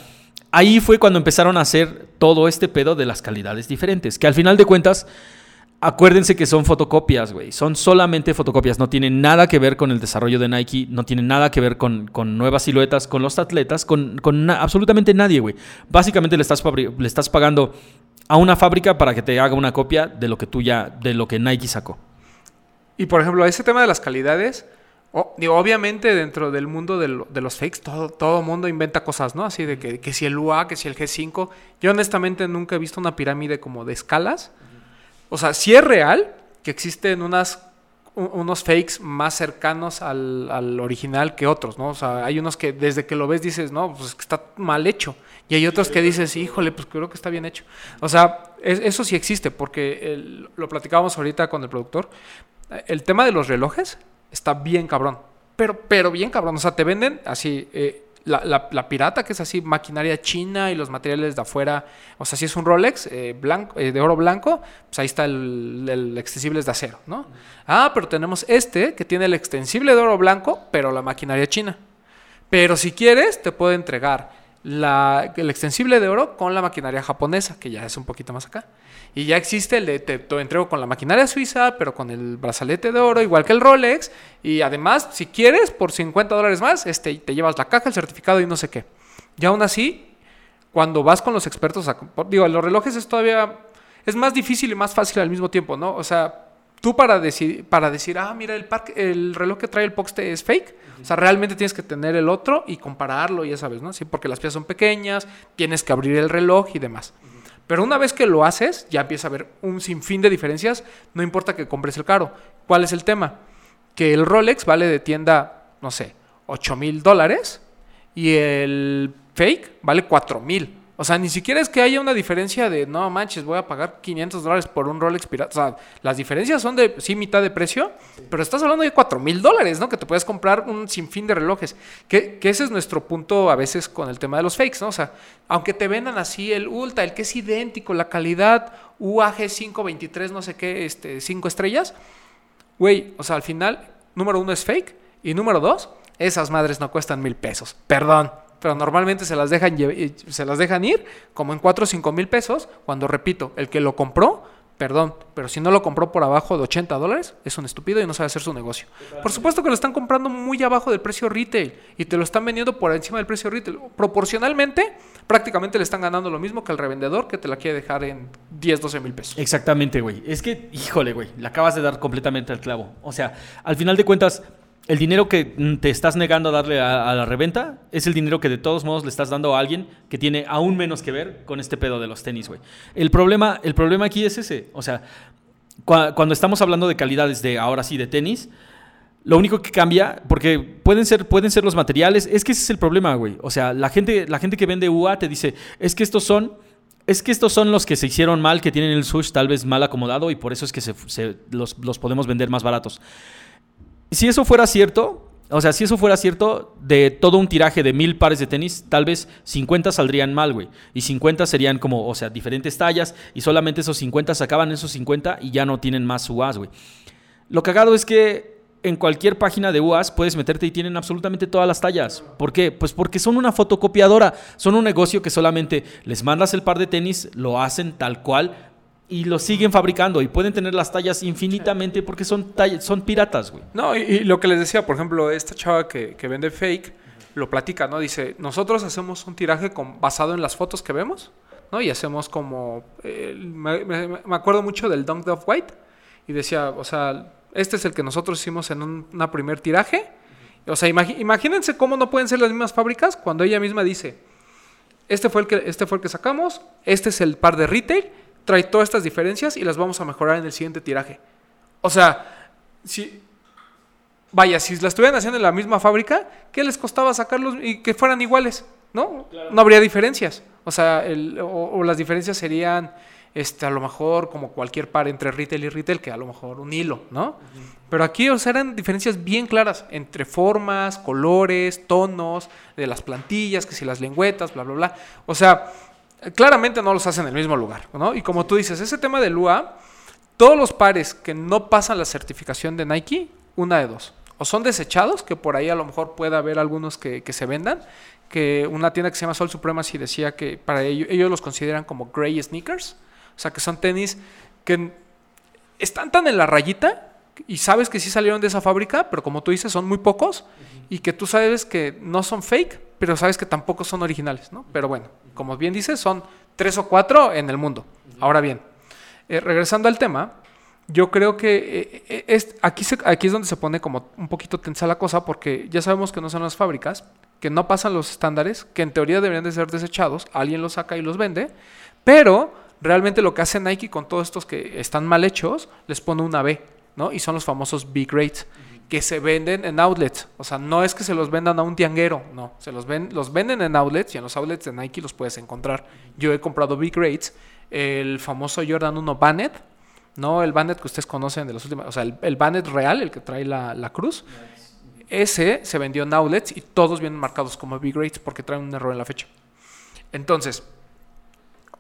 ahí fue cuando empezaron a hacer todo este pedo de las calidades diferentes. Que al final de cuentas, Acuérdense que son fotocopias, güey. Son solamente fotocopias. No tienen nada que ver con el desarrollo de Nike. No tienen nada que ver con, con nuevas siluetas, con los atletas, con, con absolutamente nadie, güey. Básicamente le estás, le estás pagando a una fábrica para que te haga una copia de lo que tú ya, de lo que Nike sacó. Y por ejemplo, ese tema de las calidades, o- digo, obviamente dentro del mundo de, lo- de los fakes, todo, todo mundo inventa cosas, ¿no? Así de que, que si el UA, que si el G5. Yo honestamente nunca he visto una pirámide como de escalas. O sea, sí es real que existen unas, unos fakes más cercanos al, al original que otros, ¿no? O sea, hay unos que desde que lo ves dices, no, pues está mal hecho. Y hay otros que dices, híjole, pues creo que está bien hecho. O sea, es- eso sí existe, porque lo platicábamos ahorita con el productor. El tema de los relojes está bien cabrón. Pero, pero bien cabrón. O sea, te venden así. eh, la, la- pirata, que es así, maquinaria china y los materiales de afuera. O sea, si es un Rolex eh, blanco, eh, de oro blanco, pues ahí está el, extensible es de acero, ¿no? Ah, pero tenemos este que tiene el extensible de oro blanco, pero la maquinaria china. Pero si quieres, te puedo entregar la- el extensible de oro con la maquinaria japonesa, que ya es un poquito más acá. Y ya existe el de te, entrego con la maquinaria suiza, pero con el brazalete de oro, igual que el Rolex. Y además, si quieres, por 50 dólares más, este, te llevas la caja, el certificado y no sé qué. Y aún así, cuando vas con los expertos, a- digo, los relojes es todavía, es más difícil y más fácil al mismo tiempo, ¿no? O sea, tú para decir, para decir, ah, mira, el, parque, el reloj que trae el Poxte es fake, o sea, realmente tienes que tener el otro y compararlo, ya sabes, ¿no? Sí, porque las piezas son pequeñas, tienes que abrir el reloj y demás. Pero una vez que lo haces, ya empieza a haber un sinfín de diferencias, no importa que compres el caro. ¿Cuál es el tema? Que el Rolex vale de tienda, no sé, 8 mil dólares y el fake vale 4 mil. O sea, ni siquiera es que haya una diferencia de, no manches, voy a pagar 500 dólares por un Rolex pirata. O sea, las diferencias son de, sí, mitad de precio, pero estás hablando de 4 mil dólares, ¿no? Que te puedes comprar un sinfín de relojes. Que, que ese es nuestro punto a veces con el tema de los fakes, ¿no? O sea, aunque te vendan así el Ultra, el que es idéntico, la calidad UAG 523, no sé qué, este, 5 estrellas, güey, o sea, al final, número uno es fake y número dos, esas madres no cuestan mil pesos. Perdón. Pero normalmente se las, dejan, eh, se las dejan ir como en 4 o 5 mil pesos. Cuando repito, el que lo compró, perdón, pero si no lo compró por abajo de 80 dólares, es un estúpido y no sabe hacer su negocio. Por supuesto que lo están comprando muy abajo del precio retail y te lo están vendiendo por encima del precio retail. Proporcionalmente, prácticamente le están ganando lo mismo que el revendedor que te la quiere dejar en 10, 12 mil pesos. Exactamente, güey. Es que, híjole, güey, le acabas de dar completamente al clavo. O sea, al final de cuentas, el dinero que mm, te estás negando a darle a, la reventa es el dinero que de todos modos le estás dando a alguien que tiene aún menos que ver con este pedo de los tenis, güey. El problema, el problema aquí es ese. O sea, cua- cuando estamos hablando de calidades de ahora sí de tenis, lo único que cambia, porque pueden ser, pueden ser los materiales, es que ese es el problema, güey. O sea, la gente, la gente que vende UA te dice, es que estos son, es que estos son los que se hicieron mal, que tienen el sush tal vez mal acomodado y por eso es que se- los, los podemos vender más baratos. Si eso fuera cierto, o sea, si eso fuera cierto, de todo un tiraje de mil pares de tenis, tal vez 50 saldrían mal, güey. Y 50 serían como, o sea, diferentes tallas y solamente esos 50 sacaban esos 50 y ya no tienen más UAs, güey. Lo cagado es que en cualquier página de UAS puedes meterte y tienen absolutamente todas las tallas. ¿Por qué? Pues porque son una fotocopiadora. Son un negocio que solamente les mandas el par de tenis, lo hacen tal cual y lo siguen fabricando. Y pueden tener las tallas infinitamente porque son, tall- son piratas, güey. No, y, y lo que les decía, por ejemplo, esta chava que, que vende fake, lo platica, ¿no? Dice, nosotros hacemos un tiraje con, basado en las fotos que vemos, ¿no? Y hacemos como, eh, me, me- me acuerdo mucho del Dunk of White, y decía, o sea, este es el que nosotros hicimos en un una primer tiraje. O sea, imagínense cómo no pueden ser las mismas fábricas cuando ella misma dice, este fue, el que, este fue el que sacamos, este es el par de retail, trae todas estas diferencias y las vamos a mejorar en el siguiente tiraje. O sea, si, vaya, si las estuvieran haciendo en la misma fábrica, ¿qué les costaba sacarlos y que fueran iguales? ¿No? No habría diferencias. O sea, el- o, o las diferencias serían este, a lo mejor como cualquier par entre retail y retail, que a lo mejor un hilo, ¿no? Pero aquí, o sea, eran diferencias bien claras entre formas, colores, tonos, de las plantillas, que si las lengüetas, bla, bla, bla. O sea, claramente no los hacen en el mismo lugar, ¿no? Y como tú dices, ese tema de Lua, todos los pares que no pasan la certificación de Nike, una de dos. O son desechados, que por ahí a lo mejor puede haber algunos que, que se vendan, que una tienda que se llama Sol Supremacy decía que para ellos, ellos los consideran como gray sneakers, o sea, que son tenis que están tan en la rayita y sabes que sí salieron de esa fábrica, pero como tú dices, son muy pocos y que tú sabes que no son fake, pero sabes que tampoco son originales, ¿no? Pero bueno, como bien dices, son tres o cuatro en el mundo. Ahora bien, eh, regresando al tema, yo creo que eh, eh, es, aquí, se- aquí es donde se pone como un poquito tensa la cosa porque ya sabemos que no son las fábricas, que no pasan los estándares, que en teoría deberían de ser desechados, alguien los saca y los vende, pero realmente lo que hace Nike con todos estos que están mal hechos, les pone una B, ¿no? Y son los famosos B grades que se venden en outlets, o sea, no es que se los vendan a un tianguero, no, se los ven, los venden en outlets y en los outlets de Nike los puedes encontrar. Yo he comprado B grades, el famoso Jordan 1 Bannet, no el Bannet que ustedes conocen de los últimos, o sea, el, el Bannet real, el que trae la, la cruz, ese se vendió en outlets y todos vienen marcados como B grades porque traen un error en la fecha. Entonces,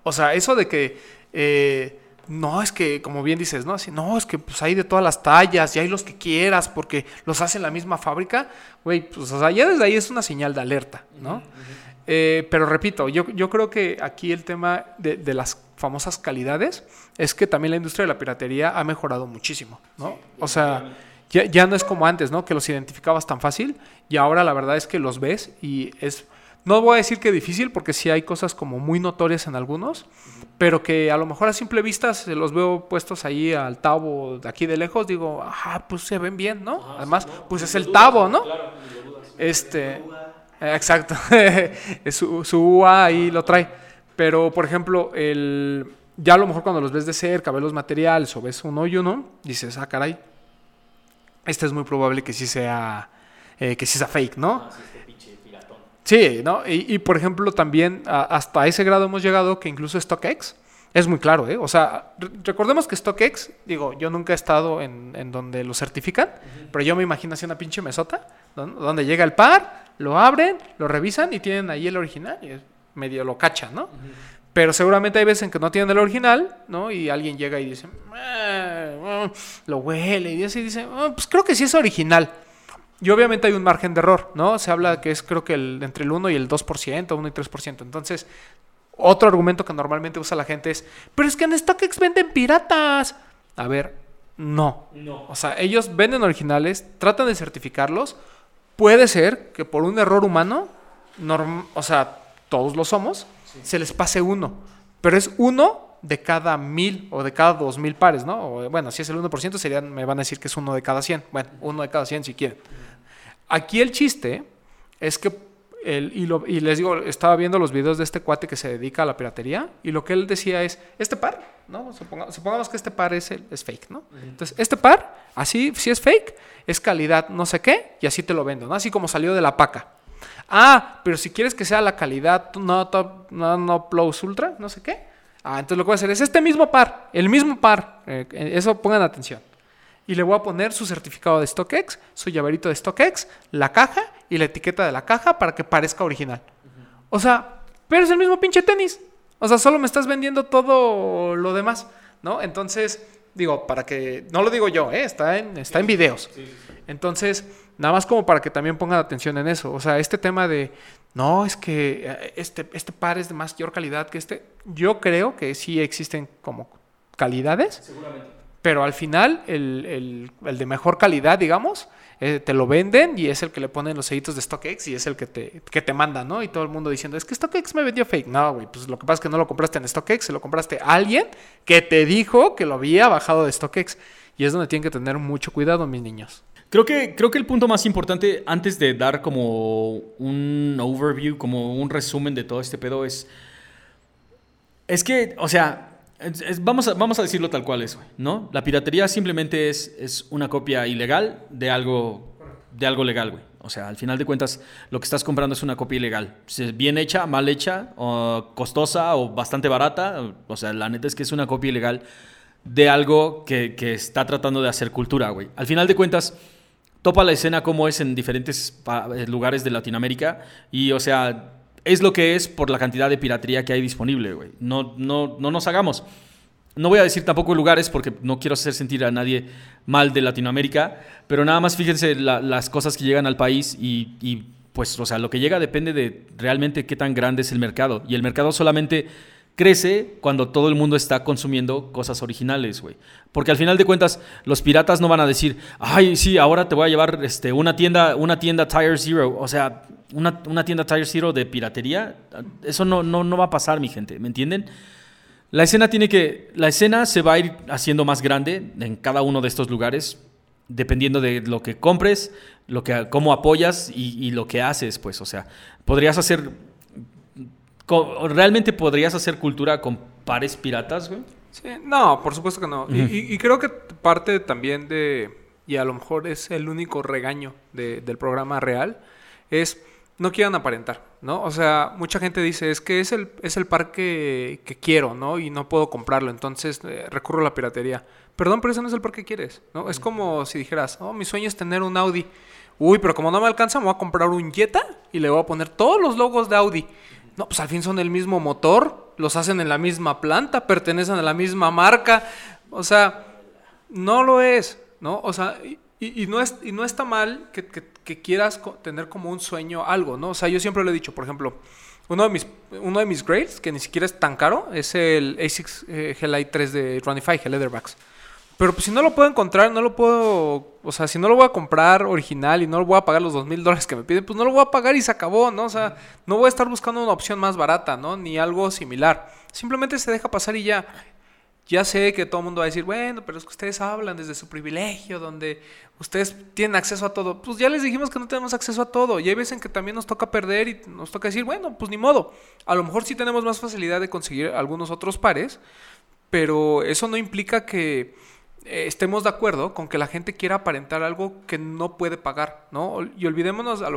o sea, eso de que eh, no es que, como bien dices, no, Así, no es que pues hay de todas las tallas y hay los que quieras porque los hace la misma fábrica, güey, pues o sea, ya desde ahí es una señal de alerta, ¿no? Eh, pero repito, yo, yo creo que aquí el tema de, de las famosas calidades es que también la industria de la piratería ha mejorado muchísimo, ¿no? o sea, ya, ya no es como antes, ¿no? Que los identificabas tan fácil y ahora la verdad es que los ves y es... No voy a decir que difícil porque sí hay cosas como muy notorias en algunos, pero que a lo mejor a simple vista se los veo puestos ahí al tabo de aquí de lejos, digo, ajá, pues se ven bien, ¿no? Además, pues es el tabo, ¿no? Este, eh, exacto, (laughs) su, su UA ahí lo trae. Pero, por ejemplo, el, ya a lo mejor cuando los ves de cerca, ves los materiales o ves uno y uno, dices, ah, caray, este es muy probable que sí sea, eh, que sí sea fake, ¿no? Sí, ¿no? Y, y, por ejemplo, también a- hasta ese grado hemos llegado que incluso StockX es muy claro, ¿eh? O sea, re- recordemos que StockX, digo, yo nunca he estado en, en donde lo certifican, pero yo me imagino así una pinche mesota, ¿no? donde llega el par, lo abren, lo revisan y tienen ahí el original y es- medio lo cachan, ¿no? Pero seguramente hay veces en que no tienen el original, ¿no? Y alguien llega y dice, "Ah, ah", lo huele y dice, "Ah, pues creo que sí es original. Y obviamente hay un margen de error, ¿no? Se habla que es creo que el, entre el 1 y el 2%, 1 y 3%. Entonces, otro argumento que normalmente usa la gente es, pero es que en StockX venden piratas. A ver, no. No. O sea, ellos venden originales, tratan de certificarlos. Puede ser que por un error humano, norm- o sea, todos lo somos, se les pase uno. Pero es uno de cada mil o de cada dos mil pares, ¿no? O, bueno, si es el 1%, serían, me van a decir que es uno de cada 100. Bueno, uno de cada 100 si quieren. Aquí el chiste es que, el, y, lo- y les digo, estaba viendo los videos de este cuate que se dedica a la piratería y lo que él decía es, este par, ¿no? Suponga- supongamos que este par es, el- es fake, ¿no? Entonces, este par, así, si es fake, es calidad no sé qué y así te lo vendo, ¿no? Así como salió de la paca. Ah, pero si quieres que sea la calidad no top, no, no plus ultra, no sé qué. Ah, entonces lo que voy a hacer es este mismo par, el mismo par. eh, eso pongan atención. Y le voy a poner su certificado de StockX, su llaverito de StockX, la caja y la etiqueta de la caja para que parezca original. O sea, pero es el mismo pinche tenis. O sea, solo me estás vendiendo todo lo demás, ¿no? Entonces, digo, para que... No lo digo yo, ¿eh? Está en, está en videos. Entonces, nada más como para que también pongan atención en eso. O sea, este tema de, no, es que eh, este, este par es de mayor calidad que este. Yo creo que sí existen como calidades, Seguramente. Pero al final el, el- el de mejor calidad, digamos, eh, te lo venden y es el que le ponen los sellitos de StockX y es el que te, que te manda, ¿no? Y todo el mundo diciendo, es que StockX me vendió fake. No, güey, pues lo que pasa es que no lo compraste en StockX, se lo compraste a alguien que te dijo que lo había bajado de StockX. Y es donde tienen que tener mucho cuidado, mis niños. Creo que, creo que el punto más importante antes de dar como un overview, como un resumen de todo este pedo es... Es que, o sea, vamos, a, vamos a decirlo tal cual es, güey, ¿no? La piratería simplemente es, es una copia ilegal de algo, de algo legal, güey. O sea, al final de cuentas, lo que estás comprando es una copia ilegal. Bien hecha, mal hecha, o costosa o bastante barata. O sea, la neta es que es una copia ilegal de algo que, que está tratando de hacer cultura, güey. Al final de cuentas, topa la escena como es en diferentes eh, lugares de Latinoamérica. Y, o sea, es lo que es por la cantidad de piratería que hay disponible, güey. No, no, no nos hagamos. No voy a decir tampoco lugares porque no quiero hacer sentir a nadie mal de Latinoamérica, pero nada más fíjense la- las cosas que llegan al país y, y, pues, o sea, lo que llega depende de realmente qué tan grande es el mercado. Y el mercado solamente crece cuando todo el mundo está consumiendo cosas originales, güey. Porque al final de cuentas, los piratas no van a decir, ay, sí, ahora te voy a llevar este, una, tienda, una tienda Tire Zero. O sea, una, una tienda Tire Zero de piratería. Eso no, no, no va a pasar, mi gente, ¿me entienden? La escena tiene que. La escena se va a ir haciendo más grande en cada uno de estos lugares, dependiendo de lo que compres, lo que, cómo apoyas y, lo que haces, pues. O sea, podrías hacer. ¿Realmente podrías hacer cultura con pares piratas, güey? Sí, no, por supuesto que no. Y- y, y creo que parte también de, y a lo mejor es el único regaño de- del programa real, es no quieran aparentar, ¿no? O sea, mucha gente dice, es que es el, es el parque que quiero, ¿no? Y no puedo comprarlo, entonces eh, recurro a la piratería. Perdón, pero ese no es el parque que quieres, ¿no? Es como si dijeras, oh, mi sueño es tener un Audi. Uy, pero como no me alcanza, me voy a comprar un Jetta y le voy a poner todos los logos de Audi. No, pues al fin son el mismo motor, los hacen en la misma planta, pertenecen a la misma marca. O sea, no lo es, ¿no? O sea, y, no, es, y no está mal que, que- quieras tener como un sueño algo, ¿no? O sea, yo siempre lo he dicho, por ejemplo, uno de mis, uno de mis grades, que ni siquiera es tan caro, es el ASICS eh, GLI 3 de Runify, Leatherbacks. Pero pues si no lo puedo encontrar, no lo puedo, o sea, si no lo voy a comprar original y no lo voy a pagar los dos mil dólares que me piden, pues no lo voy a pagar y se acabó, ¿no? O sea, no voy a estar buscando una opción más barata, ¿no? Ni algo similar. Simplemente se deja pasar y ya. Ya sé que todo el mundo va a decir, bueno, pero es que ustedes hablan desde su privilegio, donde ustedes tienen acceso a todo. Pues ya les dijimos que no tenemos acceso a todo. Y hay veces en que también nos toca perder y nos toca decir, bueno, pues ni modo. A lo mejor sí tenemos más facilidad de conseguir algunos otros pares, pero eso no implica que estemos de acuerdo con que la gente quiera aparentar algo que no puede pagar, ¿no? Y olvidémonos, a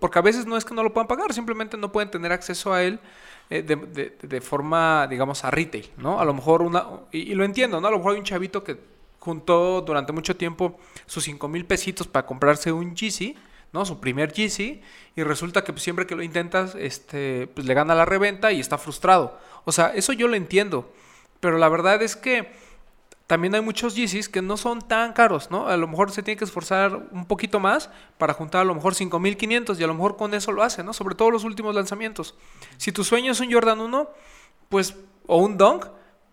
porque a veces no es que no lo puedan pagar, simplemente no pueden tener acceso a él eh, de, de- forma, digamos, a retail, ¿no? A lo mejor una, y, y lo entiendo, ¿no? A lo mejor hay un chavito que juntó durante mucho tiempo sus 5 mil pesitos para comprarse un Yeezy, ¿no? Su primer Yeezy, y resulta que pues, siempre que lo intentas, este, pues le gana la reventa y está frustrado. O sea, eso yo lo entiendo, pero la verdad es que también hay muchos Yeezys que no son tan caros, ¿no? A lo mejor se tiene que esforzar un poquito más para juntar a lo mejor 5500 y a lo mejor con eso lo hace, ¿no? Sobre todo los últimos lanzamientos. Si tu sueño es un Jordan 1, pues, o un Dunk,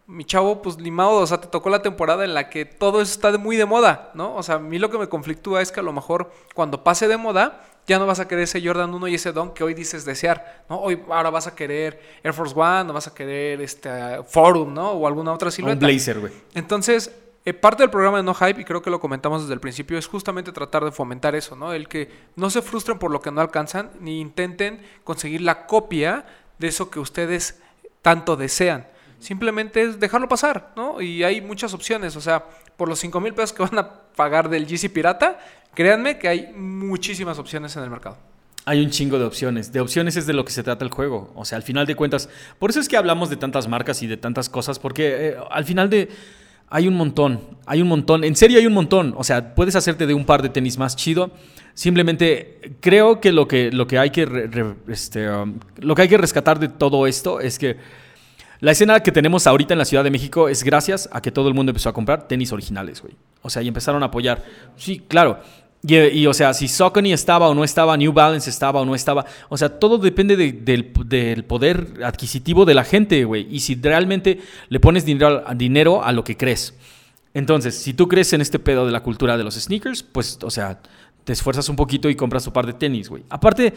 mi chavo, pues ni modo, o sea, te tocó la temporada en la que todo eso está de- muy de moda, ¿no? O sea, a mí lo que me conflictúa es que a lo mejor cuando pase de moda, ya no vas a querer ese Jordan 1 y ese Dunk que hoy dices desear, ¿no? Hoy ahora vas a querer Air Force One, o vas a querer este Forum, ¿no? O alguna otra Un silueta. blazer, güey. Entonces, eh, parte del programa de No Hype, y creo que lo comentamos desde el principio, es justamente tratar de fomentar eso, ¿no? El que no se frustren por lo que no alcanzan, ni intenten conseguir la copia de eso que ustedes tanto desean. Simplemente es dejarlo pasar, ¿no? Y hay muchas opciones, o sea, por los 5 mil pesos que van a pagar del GC Pirata, créanme que hay muchísimas opciones en el mercado. Hay un chingo de opciones. De opciones es de lo que se trata el juego. O sea, al final de cuentas, por eso es que hablamos de tantas marcas y de tantas cosas, porque eh, al final de... Hay un montón, hay un montón, en serio hay un montón. O sea, puedes hacerte de un par de tenis más chido. Simplemente creo que lo que, lo que, hay, que este, um, lo que hay que rescatar de todo esto es que la escena que tenemos ahorita en la Ciudad de México es gracias a que todo el mundo empezó a comprar tenis originales, güey. O sea, y empezaron a apoyar. Sí, claro. Y, y, o sea, si Saucony estaba o no estaba, New Balance estaba o no estaba. O sea, todo depende de- del, del poder adquisitivo de la gente, güey. Y si realmente le pones dinero, dinero a lo que crees. Entonces, si tú crees en este pedo de la cultura de los sneakers, pues, o sea, te esfuerzas un poquito y compras tu par de tenis, güey. Aparte,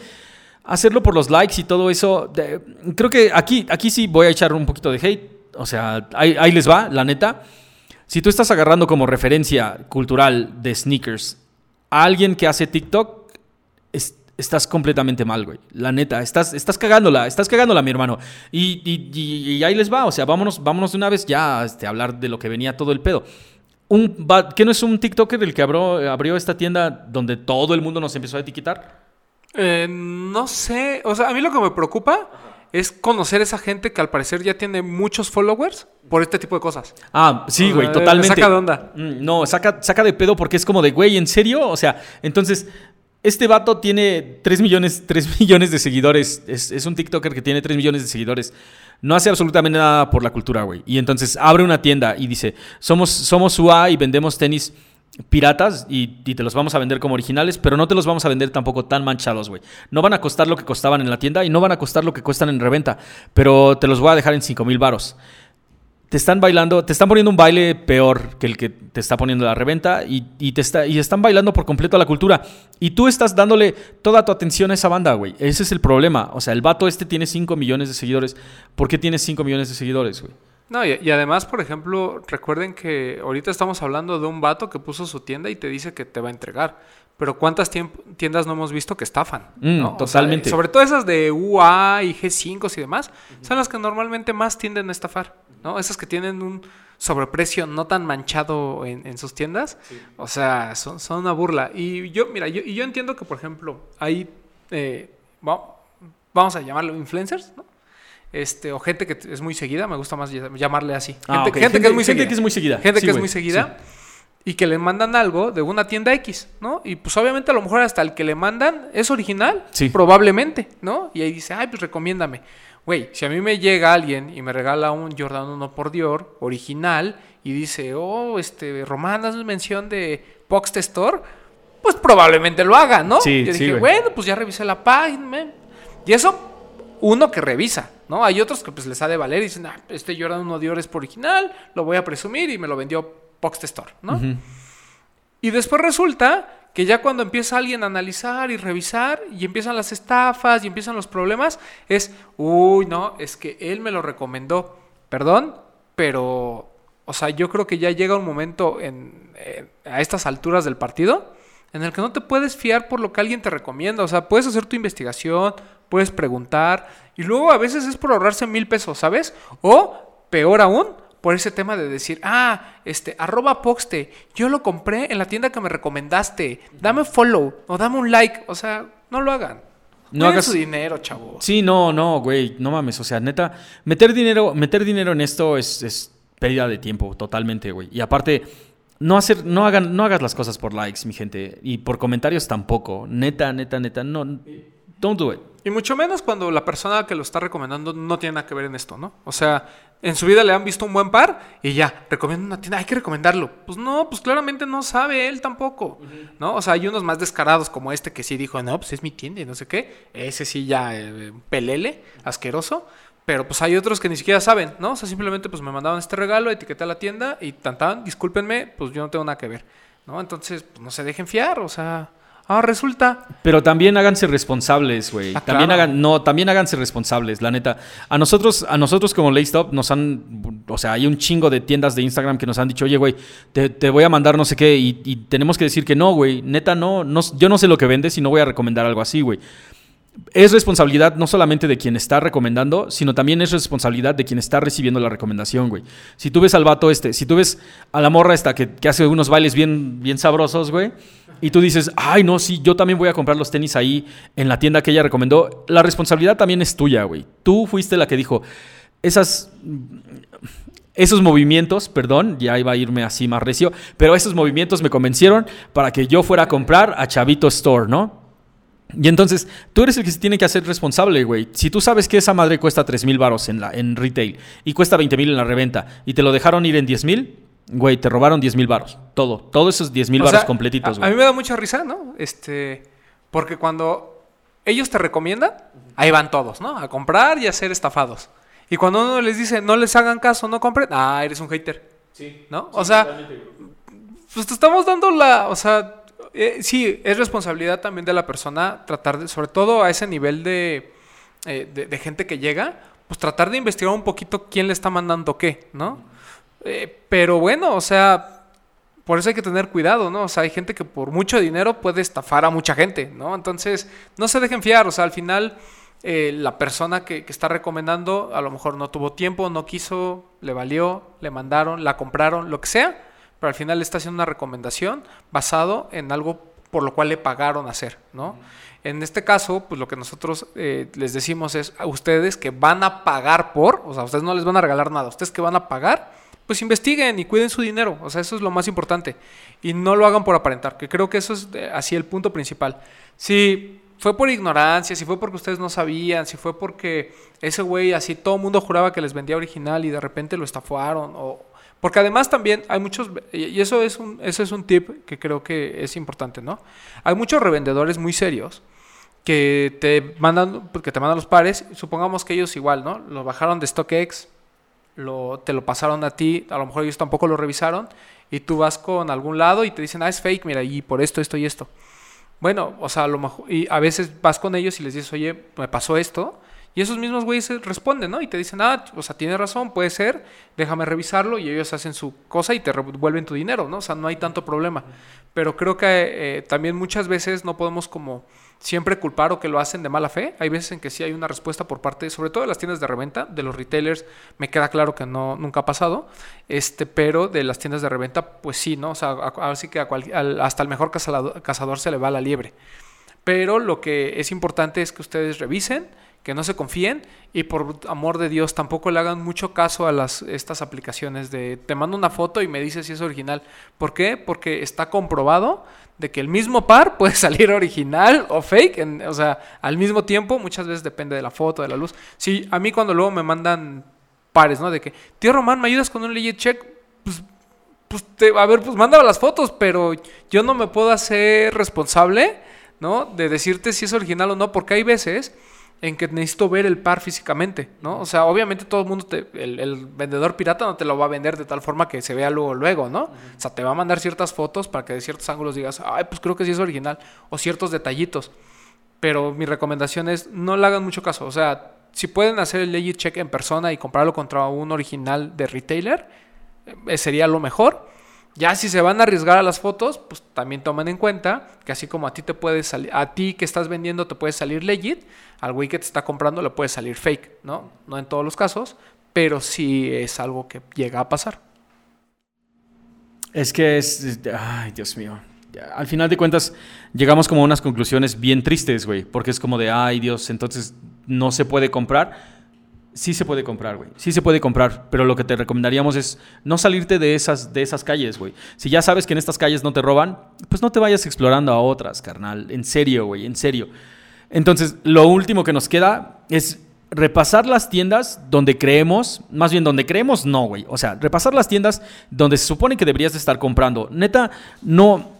hacerlo por los likes y todo eso, creo que aquí, aquí sí voy a echar un poquito de hate. O sea, ahí, ahí les va, la neta. Si tú estás agarrando como referencia cultural de sneakers a alguien que hace TikTok, es- estás completamente mal, güey. La neta, estás, estás cagándola, estás cagándola, mi hermano. Y, ahí les va, o sea, vámonos, vámonos de una vez ya este, a hablar de lo que venía todo el pedo. Un ¿Qué no es un TikToker el que abrió, abrió esta tienda donde todo el mundo nos empezó a etiquetar? Eh, no sé, o sea, a mí lo que me preocupa es conocer esa gente que al parecer ya tiene muchos followers por este tipo de cosas. Ah, sí, O güey, sea, totalmente. me saca de onda. Mm, No, saca, saca de pedo porque es como de, güey, ¿en serio? O sea, entonces, este vato tiene 3 millones, 3 millones de seguidores. Es, es un TikToker que tiene 3 millones de seguidores. No hace absolutamente nada por la cultura, güey. Y entonces abre una tienda y dice, somos, somos UA y vendemos tenis piratas y, te los vamos a vender como originales, pero no te los vamos a vender tampoco tan manchados, güey. No van a costar lo que costaban en la tienda y no van a costar lo que cuestan en reventa, pero te los voy a dejar en 5 mil varos te están bailando, te están poniendo un baile peor que el que te está poniendo la reventa y, y te está, y están bailando por completo a la cultura. Y tú estás dándole toda tu atención a esa banda, güey. Ese es el problema. O sea, el vato este tiene 5 millones de seguidores. ¿Por qué tiene 5 millones de seguidores, güey? No, y, y además, por ejemplo, recuerden que ahorita estamos hablando de un vato que puso su tienda y te dice que te va a entregar. Pero ¿cuántas tiendas no hemos visto que estafan? Mm, ¿no? O sea, totalmente. sobre todo esas de UA y G5 y demás, son las que normalmente más tienden a estafar. ¿no? Esas que tienen un sobreprecio no tan manchado en, en sus tiendas. O sea, son, son una burla. Y yo, mira, yo, y yo entiendo que, por ejemplo, hay, eh, va- vamos a llamarlo influencers, ¿no? Este, o gente que es muy seguida, me gusta más llamarle así. Gente, Ah, gente que es muy gente seguida. que es muy seguida. Gente Sí, que es muy seguida y que le mandan algo de una tienda X, ¿no? Y pues obviamente a lo mejor hasta el que le mandan es original, Sí. probablemente, ¿no? Y ahí dice, ay, pues recomiéndame. Güey, si a mí me llega alguien y me regala un Jordan 1 por Dior original y dice, oh, este, Román, haz mención de Poxt Store, pues probablemente lo haga, ¿no? Sí, Yo sí, dije, bueno, pues ya revisé la página. man". Y eso, uno que revisa, ¿no? Hay otros que pues les ha de valer y dicen, ah, este Jordan 1 Dior es por original, lo voy a presumir y me lo vendió Store, ¿no? Y después resulta que ya cuando empieza alguien a analizar y revisar y empiezan las estafas y empiezan los problemas, es, uy, no, es que él me lo recomendó. Perdón, pero, o sea, yo creo que ya llega un momento en, en- a estas alturas del partido en el que no te puedes fiar por lo que alguien te recomienda. O sea, puedes hacer tu investigación, puedes preguntar y luego a veces es por ahorrarse mil pesos, ¿sabes? O, peor aún, por ese tema de decir, ah, este, arroba Poxte, yo lo compré en la tienda que me recomendaste, dame follow o dame un like, o sea, no lo hagan. No hagas- su dinero, chavos. Sí, no, no, güey, no mames, o sea, neta, meter dinero, meter dinero en esto es, es pérdida de tiempo, totalmente, güey. Y aparte, no hacer, no hagan, no hagas las cosas por likes, mi gente, y por comentarios tampoco. Neta, neta, neta, no, don't do it. Y mucho menos cuando la persona que lo está recomendando no tiene nada que ver en esto, ¿no? O sea, en su vida le han visto un buen par y ya, recomienda una tienda, hay que recomendarlo. Pues no, pues claramente no sabe él tampoco, ¿no? O sea, hay unos más descarados como este que sí dijo, no, pues es mi tienda y no sé qué. Ese sí ya, eh, pelele, asqueroso. Pero pues hay otros que ni siquiera saben, ¿no? O sea, simplemente pues me mandaban este regalo, etiqueté a la tienda y tan tan, discúlpenme, pues yo no tengo nada que ver, ¿no? Entonces, pues no se dejen fiar, o sea, ah, resulta... Pero también háganse responsables, güey. Ah, también claro. hagan, no, también háganse responsables, la neta. A nosotros, a nosotros como Laystop nos han, o sea, hay un chingo de tiendas de Instagram que nos han dicho, oye, güey, te, te voy a mandar no sé qué, y, y tenemos que decir que no, güey. Neta, no, no, yo no sé lo que vendes y no voy a recomendar algo así, güey. Es responsabilidad no solamente de quien está recomendando, sino también es responsabilidad de quien está recibiendo la recomendación, güey. Si tú ves al vato este, si tú ves a la morra esta que, que hace unos bailes bien, bien sabrosos, güey, y tú dices, ay, no, sí, yo también voy a comprar los tenis ahí en la tienda que ella recomendó, la responsabilidad también es tuya, güey. Tú fuiste la que dijo, esas esos movimientos, perdón, ya iba a irme así más recio, pero esos movimientos me convencieron para que yo fuera a comprar a Chavito Store, ¿no? Y entonces, tú eres el que se tiene que hacer responsable, güey. Si tú sabes que esa madre cuesta 3 mil baros en, la, en retail y cuesta 20 mil en la reventa y te lo dejaron ir en 10 mil, güey, te robaron 10 mil baros. Todo, todos esos 10 mil baros sea, completitos, a, a güey. mí me da mucha risa, ¿no? Este, porque cuando ellos te recomiendan, ahí van todos, ¿no? A comprar y a ser estafados. Y cuando uno les dice, no les hagan caso, no compren, ah, eres un hater. Sí. ¿No? o sea, pues te estamos dando la, o sea, eh, sí, es responsabilidad también de la persona tratar de, sobre todo a ese nivel de, eh, de, de gente que llega, pues tratar de investigar un poquito quién le está mandando qué, ¿no? Eh, pero bueno, o sea, por eso hay que tener cuidado, ¿no? O sea, hay gente que por mucho dinero puede estafar a mucha gente, ¿no? Entonces, no se dejen fiar, o sea, al final eh, la persona que, está recomendando a lo mejor no tuvo tiempo, no quiso, le valió, le mandaron, la compraron, lo que sea, pero pero al final está haciendo una recomendación basado en algo por lo cual le pagaron hacer, ¿no? En este caso, pues lo que nosotros eh, les decimos es a ustedes que van a pagar por, o sea, ustedes no les van a regalar nada, ustedes que van a pagar, pues investiguen y cuiden su dinero, o sea, eso es lo más importante. Y no lo hagan por aparentar, que creo que eso es eh, así el punto principal. Si fue por ignorancia, si fue porque ustedes no sabían, si fue porque ese güey así todo el mundo juraba que les vendía original y de repente lo estafaron o porque además también hay muchos y eso es un eso es un tip que creo que es importante, ¿no? Hay muchos revendedores muy serios que te mandan que te mandan los pares, supongamos que ellos igual, ¿no? Lo bajaron de StockX, lo, te lo pasaron a ti, a lo mejor ellos tampoco lo revisaron y tú vas con algún lado y te dicen, "Ah, es fake, mira, y por esto, esto y esto." Bueno, o sea, a lo mejor, y a veces vas con ellos y les dices, oye, me pasó esto. Y esos mismos güeyes responden, ¿no? Y te dicen, ah, o sea, tiene razón, puede ser, déjame revisarlo. Y ellos hacen su cosa y te devuelven tu dinero, ¿no? O sea, no hay tanto problema. Pero creo que eh, también muchas veces no podemos como siempre culpar o que lo hacen de mala fe. Hay veces en que sí hay una respuesta por parte, sobre todo de las tiendas de reventa, de los retailers, me queda claro que no, nunca ha pasado. Este, pero de las tiendas de reventa, pues sí, ¿no? O sea, así que a hasta el mejor cazador, cazador se le va la liebre. Pero lo que es importante es que ustedes revisen que no se confíen y por amor de Dios tampoco le hagan mucho caso a las, estas aplicaciones de te mando una foto y me dices si es original. ¿Por qué? Porque está comprobado de que el mismo par (laughs) puede salir original o fake, o sea, al mismo tiempo, muchas veces depende de la foto, de la luz. Sí, a mí cuando luego me mandan pares, ¿no? De que, tío Román, ¿me ayudas con un legit check? Pues, pues te, a ver, pues mándame las fotos, pero yo no me puedo hacer responsable, ¿no? De decirte si es original o no, porque hay veces en que necesito ver el par físicamente, ¿no? O sea, obviamente todo el mundo, te, el, vendedor pirata no te lo va a vender de tal forma que se vea luego, luego, ¿no? O sea, te va a mandar ciertas fotos para que de ciertos ángulos digas, ay, pues creo que sí es original, o ciertos detallitos. Pero mi recomendación es, no le hagan mucho caso. O sea, si pueden hacer el legit check en persona y comprarlo contra un original de retailer, eh, sería lo mejor. Ya si se van a arriesgar a las fotos, pues también tomen en cuenta que así como a ti te puede salir, a ti que estás vendiendo te puede salir legit, al güey que te está comprando le puede salir fake, ¿no? No en todos los casos, pero sí es algo que llega a pasar. Es que es, ay, Dios mío. Al final de cuentas llegamos como a unas conclusiones bien tristes, güey, porque es como de, ay, Dios, entonces no se puede comprar sí se puede comprar, güey. Sí se puede comprar, pero lo que te recomendaríamos es no salirte de esas, de esas calles, güey. Si ya sabes que en estas calles no te roban, pues no te vayas explorando a otras, carnal. En serio, güey, en serio. Entonces, lo último que nos queda es repasar las tiendas donde creemos, más bien donde creemos, no, güey. O sea, repasar las tiendas donde se supone que deberías de estar comprando. Neta, no,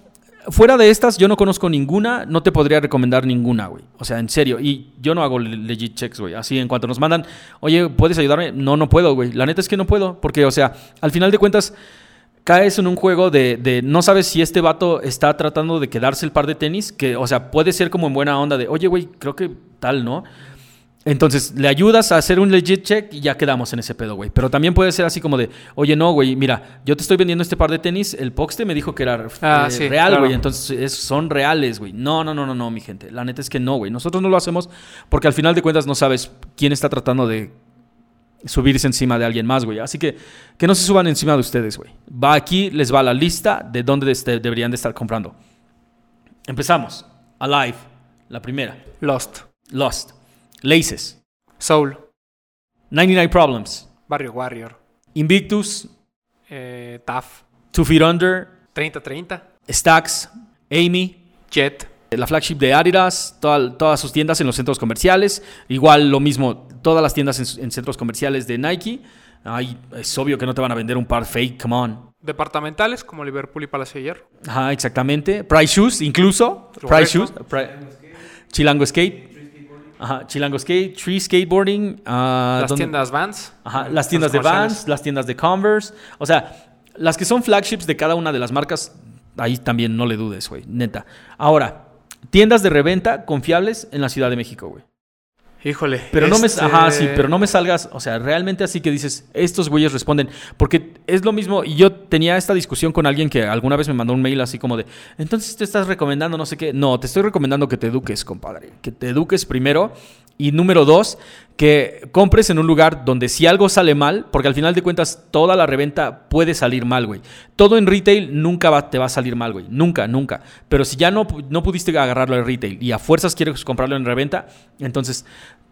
Fuera de estas, yo no conozco ninguna, no te podría recomendar ninguna, güey. O sea, en serio. Y yo no hago legit checks, güey. Así, en cuanto nos mandan, oye, ¿puedes ayudarme? No, no puedo, güey. La neta es que no puedo. Porque, o sea, al final de cuentas, caes en un juego de, de, no sabes si este vato está tratando de quedarse el par de tenis. Que, o sea, puede ser como en buena onda de, oye, güey, creo que tal, ¿no? Entonces, le ayudas a hacer un legit check y ya quedamos en ese pedo, güey. Pero también puede ser así como de, oye, no, güey, mira, yo te estoy vendiendo este par de tenis, el Poxte me dijo que era ah, eh, real, güey. Entonces, son reales, güey. No, no, no, no, no, mi gente. La neta es que no, güey. Nosotros no lo hacemos porque al final de cuentas no sabes quién está tratando de subirse encima de alguien más, güey. Así que que no se suban encima de ustedes, güey. Va aquí, les va la lista de dónde este, deberían de estar comprando. Empezamos. Alive, la primera. Lost. Lost. Laces. Soul. 99 Problems. Barrio Warrior. Invictus. Eh, Tough. Two Feet Under. 30-30. Stacks. Amy. Jet. La flagship de Adidas, todas sus tiendas en los centros comerciales. Igual lo mismo, todas las tiendas en, centros comerciales de Nike. Ay, es obvio que no te van a vender un par fake, come on. Departamentales como Liverpool y Palacio de Hierro. Ajá, exactamente. Price Shoes, incluso. Price Shoes. Chilango Skate. Ajá, Chilango Skate, Tree Skateboarding. Uh, las tiendas Vans. Ajá, las tiendas de Vans, las tiendas de Converse. O sea, las que son flagships de cada una de las marcas, ahí también no le dudes, güey, neta. Ahora, tiendas de reventa confiables en la Ciudad de México, güey. Híjole. Pero no me, este ajá, sí, pero no me salgas, o sea, realmente así que dices, estos güeyes responden, porque es lo mismo, y yo tenía esta discusión con alguien que alguna vez me mandó un mail así como de, entonces te estás recomendando no sé qué, no, te estoy recomendando que te eduques, compadre, que te eduques primero Y número dos, que compres en un lugar donde si algo sale mal, porque al final de cuentas toda la reventa puede salir mal, güey. Todo en retail nunca va- te va a salir mal, güey. Nunca, nunca. Pero si ya no, no pudiste agarrarlo en retail y a fuerzas quieres comprarlo en reventa, entonces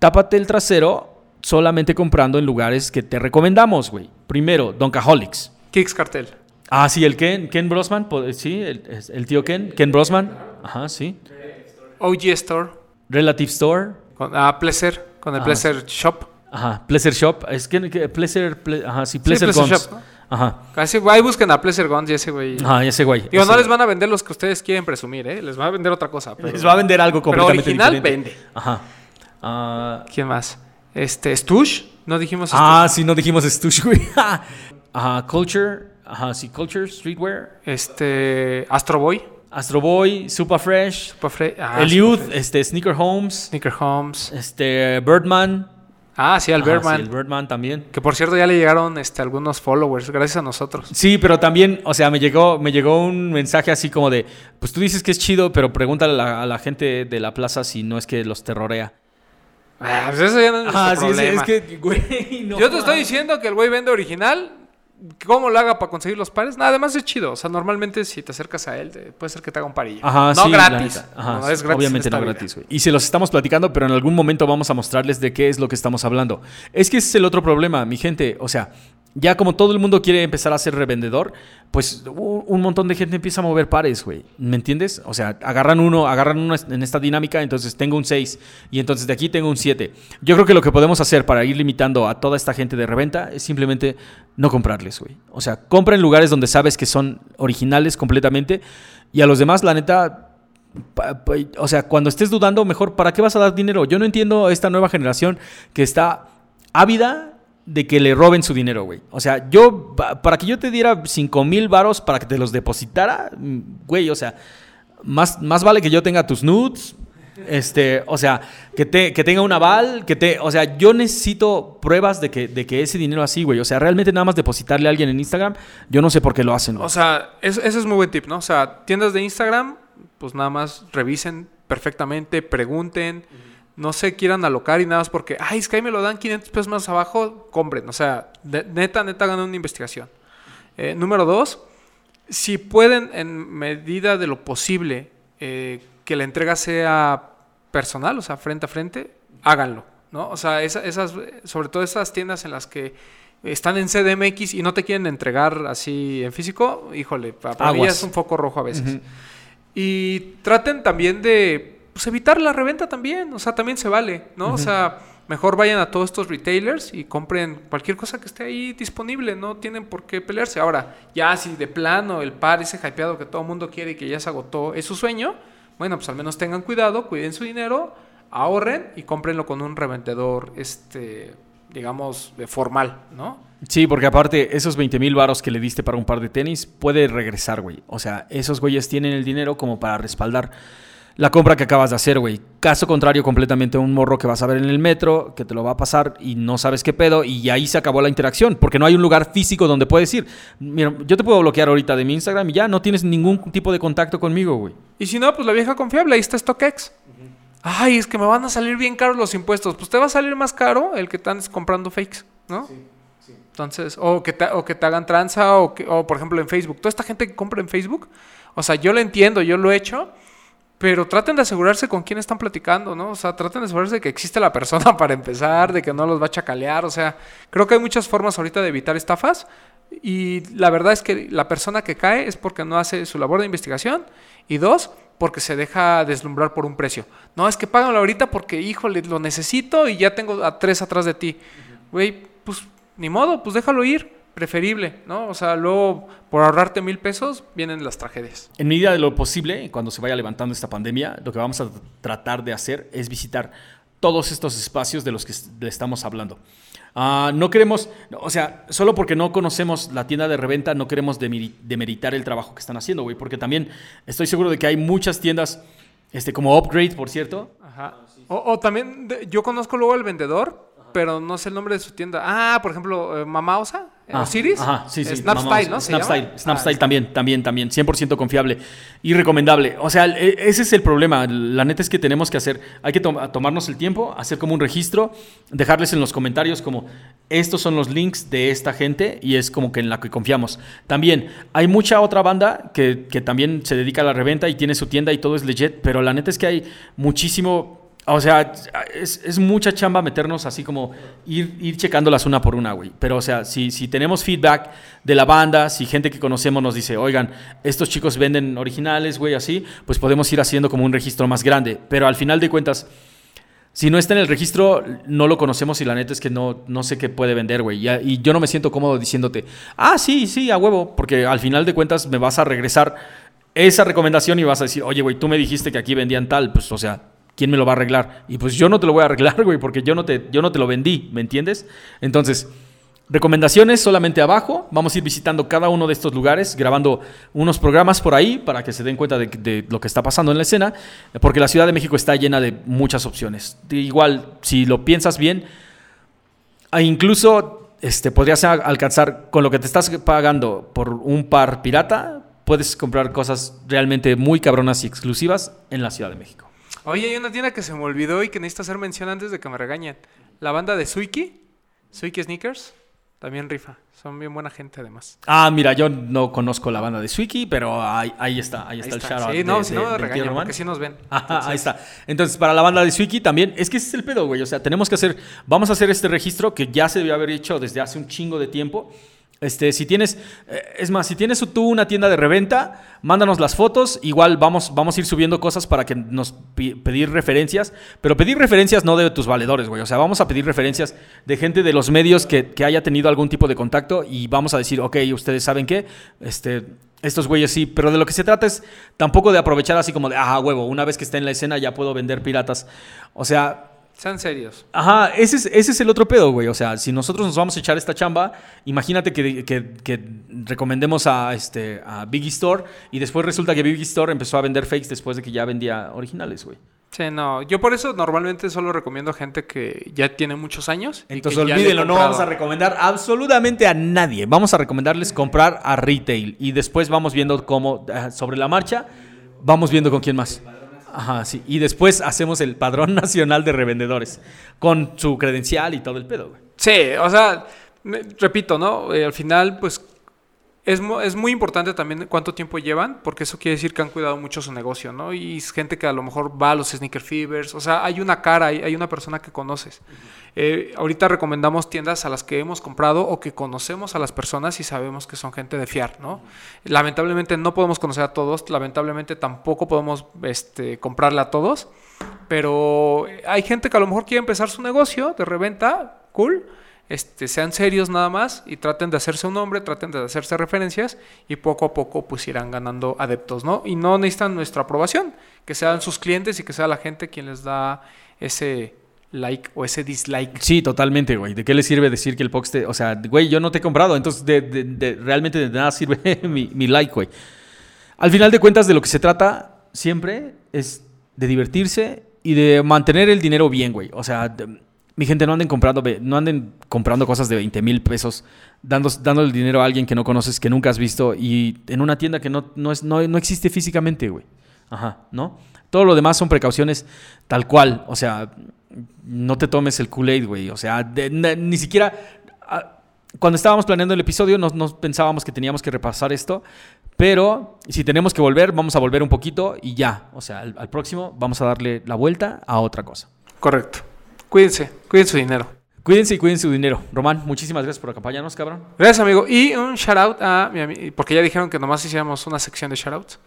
tápate el trasero solamente comprando en lugares que te recomendamos, güey. Primero, Doncaholics. Kicks Cartel. Ah, sí, el Ken, Ken Brosman, sí, el, el tío Ken, Ken Brosman. Ajá, sí. OG Store. Relative Store. Con, ah, Pleasure. Con el Pleasure Shop. Ajá, Pleasure Shop. Es que, que Pleasure, Ple- ajá, sí, Sí, Pleasure, Pleasure Guns. Shop, ¿no? Ajá. Así, ahí busquen a Pleasure Guns y ese güey. Ajá, ese güey. Digo, no ese- les van a vender los que ustedes quieren presumir, ¿eh? Les van a vender otra cosa. Pero... Les va a vender algo Pero completamente original diferente. vende. Ajá. Ah, ¿Quién más? Este, Stush. No dijimos Stush. ah, sí, no dijimos Stush, güey. (laughs) Ajá, Culture. Ajá, sí, Culture, Streetwear. Este, Astro Boy. Astro Boy, Super Fresh. Superfre- ah, el Youth, Superfre- este, Sneaker Homes. Sneaker Homes. Este, Birdman. Ah, sí, al sí, el Birdman también. Que por cierto ya le llegaron este, algunos followers, gracias a nosotros. Sí, pero también, o sea, me llegó, me llegó un mensaje así como de, pues tú dices que es chido, pero pregúntale a la, a la gente de la plaza si no es que los terrorea. Ah, pues eso ya no es nuestro Ah, sí, sí, problema. es que, güey, (laughs) no Yo te estoy diciendo que el güey vende original. ¿Cómo lo haga para conseguir los pares? Nada, además es chido. O sea, normalmente si te acercas a él, te- puede ser que te haga un parillo. Ajá, no sí, gratis. Ajá, no es gratis. Obviamente en no vida. gratis, güey. Y se los estamos platicando, pero en algún momento vamos a mostrarles de qué es lo que estamos hablando. Es que ese es el otro problema, mi gente. O sea, ya como todo el mundo quiere empezar a ser revendedor, pues un montón de gente empieza a mover pares, güey. ¿Me entiendes? O sea, agarran uno, agarran uno en esta dinámica, entonces tengo un 6 y entonces de aquí tengo un 7. Yo creo que lo que podemos hacer para ir limitando a toda esta gente de reventa es simplemente no comprarles, güey. O sea, compra en lugares donde sabes que son originales completamente y a los demás, la neta, O sea, cuando estés dudando, mejor, ¿para qué vas a dar dinero? Yo no entiendo esta nueva generación que está ávida de que le roben su dinero, güey. O sea, yo, pa- para que yo te diera 5 mil varos para que te los depositara, mm, güey, o sea, más, más vale que yo tenga tus nudes. Este, o sea, que, te, que tenga un aval, que te, o sea, yo necesito pruebas de que, de que ese dinero así, güey. O sea, realmente nada más depositarle a alguien en Instagram, yo no sé por qué lo hacen. güey. O sea, es- ese es muy buen tip, ¿no? O sea, tiendas de Instagram, pues nada más revisen perfectamente, pregunten. No se quieran alocar y nada más porque, ay, es que ahí me lo dan 500 pesos más abajo, compren. O sea, de- neta, neta, hagan una investigación. Eh, número dos, si pueden, en medida de lo posible, eh, que la entrega sea personal, o sea, frente a frente, háganlo, ¿no? O sea, esa- esas, sobre todo esas tiendas en las que están en CDMX y no te quieren entregar así en físico, híjole, pa- para mí Aguas. es un foco rojo a veces. Y traten también de pues, evitar la reventa también, o sea, también se vale, ¿no? O sea, mejor vayan a todos estos retailers y compren cualquier cosa que esté ahí disponible, no tienen por qué pelearse. Ahora, ya si de plano el par ese hypeado que todo el mundo quiere y que ya se agotó es su sueño, bueno, pues al menos tengan cuidado, cuiden su dinero, ahorren y cómprenlo con un revendedor, este, digamos, formal, ¿no? Sí, porque aparte, esos 20 mil varos que le diste para un par de tenis puede regresar, güey. O sea, esos güeyes tienen el dinero como para respaldar la compra que acabas de hacer, güey. Caso contrario, completamente un morro que vas a ver en el metro, que te lo va a pasar y no sabes qué pedo, y ahí se acabó la interacción, porque no hay un lugar físico donde puedes ir. Mira, yo te puedo bloquear ahorita de mi Instagram y ya no tienes ningún tipo de contacto conmigo, güey. Y si no, pues la vieja confiable, ahí está StockX. Ay, es que me van a salir bien caros los impuestos. Pues te va a salir más caro el que te andes comprando fakes, ¿no? Entonces, o que te, o que te hagan tranza, o, que, o por ejemplo en Facebook. Toda esta gente que compra en Facebook, o sea, yo lo entiendo, yo lo he hecho, pero traten de asegurarse con quién están platicando, ¿no? O sea, traten de asegurarse de que existe la persona (laughs) para empezar, de que no los va a chacalear, o sea, creo que hay muchas formas ahorita de evitar estafas y la verdad es que la persona que cae es porque no hace su labor de investigación y dos, porque se deja deslumbrar por un precio. No, es que págalo ahorita porque, híjole, lo necesito y ya tengo a tres atrás de ti. Güey, pues ni modo, pues déjalo ir, preferible, ¿no? O sea, luego por ahorrarte mil pesos vienen las tragedias. En medida de lo posible, cuando se vaya levantando esta pandemia, lo que vamos a tratar de hacer es visitar todos estos espacios de los que le estamos hablando. Ah, no queremos, o sea, solo porque no conocemos la tienda de reventa, no queremos demeri- demeritar el trabajo que están haciendo, güey, porque también estoy seguro de que hay muchas tiendas, este, como Upgrade, por cierto. Ajá. O, o también, de- yo conozco luego al vendedor, pero no sé el nombre de su tienda. Ah, por ejemplo, eh, Mamá Osa, Ah, ¿Osiris? Ajá, sí, sí. Snap mamamos. Style, ¿no? ¿Se Snap llama? Style, Snap Ah, Style también, también, también. 100% confiable y recomendable. O sea, e- ese es el problema. La neta es que tenemos que hacer, hay que to- tomarnos el tiempo, hacer como un registro, dejarles en los comentarios como, estos son los links de esta gente y es como que en la que confiamos. También hay mucha otra banda que, que también se dedica a la reventa y tiene su tienda y todo es legit, pero la neta es que hay muchísimo... O sea, es, mucha chamba meternos así como ir, ir checándolas una por una, güey. Pero, o sea, si, si tenemos feedback de la banda, si gente que conocemos nos dice, oigan, estos chicos venden originales, güey, así, pues podemos ir haciendo como un registro más grande. Pero al final de cuentas, si no está en el registro, no lo conocemos y la neta es que no, no sé qué puede vender, güey. Y, y yo no me siento cómodo diciéndote, ah, sí, sí, a huevo, porque al final de cuentas me vas a regresar esa recomendación y vas a decir, oye, güey, tú me dijiste que aquí vendían tal, pues, o sea, ¿quién me lo va a arreglar? Y pues yo no te lo voy a arreglar, (laughs) güey, porque yo no te, yo no te lo vendí, ¿me entiendes? Entonces, recomendaciones solamente abajo. Vamos a ir visitando cada uno de estos lugares, grabando unos programas por ahí para que se den cuenta de, de lo que está pasando en la escena, porque la Ciudad de México está llena de muchas opciones. Igual, si lo piensas bien, e incluso este, podrías alcanzar con lo que te estás pagando por un par pirata, puedes comprar cosas realmente muy cabronas y exclusivas en la Ciudad de México. Oye, hay una tienda que se me olvidó y que necesito hacer mención antes de que me regañen. La banda de Suiki, Suiki Sneakers, también rifa. Son bien buena gente además. Ah, mira, yo no conozco la banda de Swiki, pero ahí, ahí está, ahí Ahí está, está. el shout Sí, no, si no me regañan, porque sí nos ven. Ajá, Entonces, ahí está. Entonces, para la banda de Swiki también, es que ese es el pedo, güey. O sea, tenemos que hacer, vamos a hacer este registro que ya se debió haber hecho desde hace un chingo de tiempo. Este, si tienes, eh, es más, si tienes tú una tienda de reventa, mándanos las fotos. Igual vamos, vamos a ir subiendo cosas para que nos pedir referencias. Pero pedir referencias no de tus valedores, güey. O sea, vamos a pedir referencias de gente de los medios que, que haya tenido algún tipo de contacto y vamos a decir, ok, ustedes saben qué, este, estos güeyes sí. Pero de lo que se trata es tampoco de aprovechar así como de, ah, huevo, una vez que está en la escena ya puedo vender piratas. O sea, Sean serios. Ajá, ese es, ese es el otro pedo, güey. O sea, si nosotros nos vamos a echar esta chamba, imagínate que, que- que recomendemos a, este, a Biggie Store y después resulta que Biggie Store empezó a vender fakes después de que ya vendía originales, güey. Sí, no. Yo por eso normalmente solo recomiendo a gente que ya tiene muchos años. Entonces olvídenlo, no vamos a recomendar absolutamente a nadie. Vamos a recomendarles comprar a retail y después vamos viendo cómo, eh, sobre la marcha, vamos viendo con quién más. Ajá, sí. Y después hacemos el padrón (laughs) nacional de revendedores con su credencial y todo el pedo, güey. Sí, o sea, repito, ¿no? Eh, al final, pues, es, es muy importante también cuánto tiempo llevan, porque eso quiere decir que han cuidado mucho su negocio, ¿no? Y es gente que a lo mejor va a los sneaker fevers, o sea, hay una cara, hay, hay una persona que conoces. Eh, ahorita recomendamos tiendas a las que hemos comprado o que conocemos a las personas y sabemos que son gente de fiar, ¿no? Lamentablemente no podemos conocer a todos, lamentablemente tampoco podemos este, comprarle a todos, pero hay gente que a lo mejor quiere empezar su negocio de reventa, cool. Este, sean serios nada más y traten de hacerse un nombre, traten de hacerse referencias y poco a poco pues irán ganando adeptos, ¿no? Y no necesitan nuestra aprobación, que sean sus clientes y que sea la gente quien les da ese like o ese dislike. Sí, totalmente, güey. ¿De qué le sirve decir que el Pox te... O sea, güey, yo no te he comprado, entonces realmente de nada sirve (laughs) mi, like, güey. Al final de cuentas, de lo que se trata siempre es de divertirse y de mantener el dinero bien, güey. O sea, mi gente, no anden comprando, no anden comprando cosas de 20 mil pesos, dando, dando el dinero a alguien que no conoces, que nunca has visto y en una tienda que no, es, no, existe físicamente, güey. Ajá, ¿no? Todo lo demás son precauciones tal cual. O sea, no te tomes el Kool-Aid, güey. O sea, ni siquiera... ah, Cuando estábamos planeando el episodio, no, pensábamos que teníamos que repasar esto. Pero si tenemos que volver, vamos a volver un poquito y ya. O sea, al próximo vamos a darle la vuelta a otra cosa. Correcto. Cuídense, cuiden su dinero. Cuídense y cuiden su dinero. Román, muchísimas gracias por acompañarnos, cabrón. Gracias, amigo. Y un shout out a mi amigo, porque ya dijeron que nomás hiciéramos una sección de shout outs.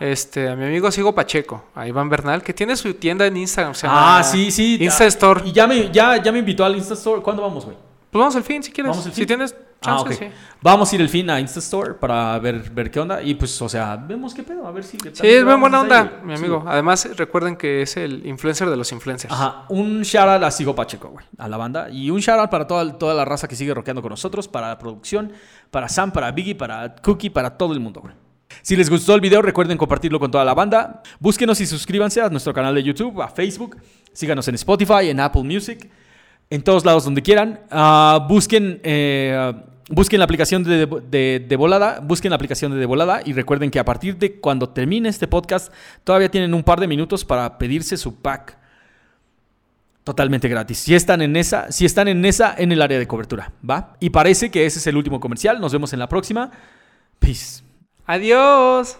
Este, a mi amigo Sigo Pacheco, a Iván Bernal, que tiene su tienda en Instagram. se llama Ah, sí, sí. Insta Store. Y ya me, ya, ya me invitó al Insta Store. ¿Cuándo vamos, güey? Pues vamos al fin, si quieres. Vamos al Si fin. tienes Ah, chance, ok. sí. Vamos a ir el fin a Insta Store para ver, ver qué onda. Y pues, o sea, vemos qué pedo. A ver si. Sí, es bien buena onda, mi amigo. Sí. Además, recuerden que es el influencer de los influencers. Ajá, un shout out a Sigo Pacheco, güey, a la banda. Y un shout out para toda, toda la raza que sigue rockeando con nosotros, para la producción, para Sam, para Biggie, para Cookie, para todo el mundo, güey. Si les gustó el video, recuerden compartirlo con toda la banda. Búsquenos y suscríbanse a nuestro canal de YouTube, a Facebook. Síganos en Spotify, en Apple Music, en todos lados donde quieran. Ah, busquen eh, busquen la aplicación de, de, de volada, busquen la aplicación de de volada y recuerden que a partir de cuando termine este podcast todavía tienen un par de minutos para pedirse su pack totalmente gratis. Si están en esa, si están en esa en el área de cobertura, ¿va? Y parece que ese es el último comercial. Nos vemos en la próxima. Peace. Adiós.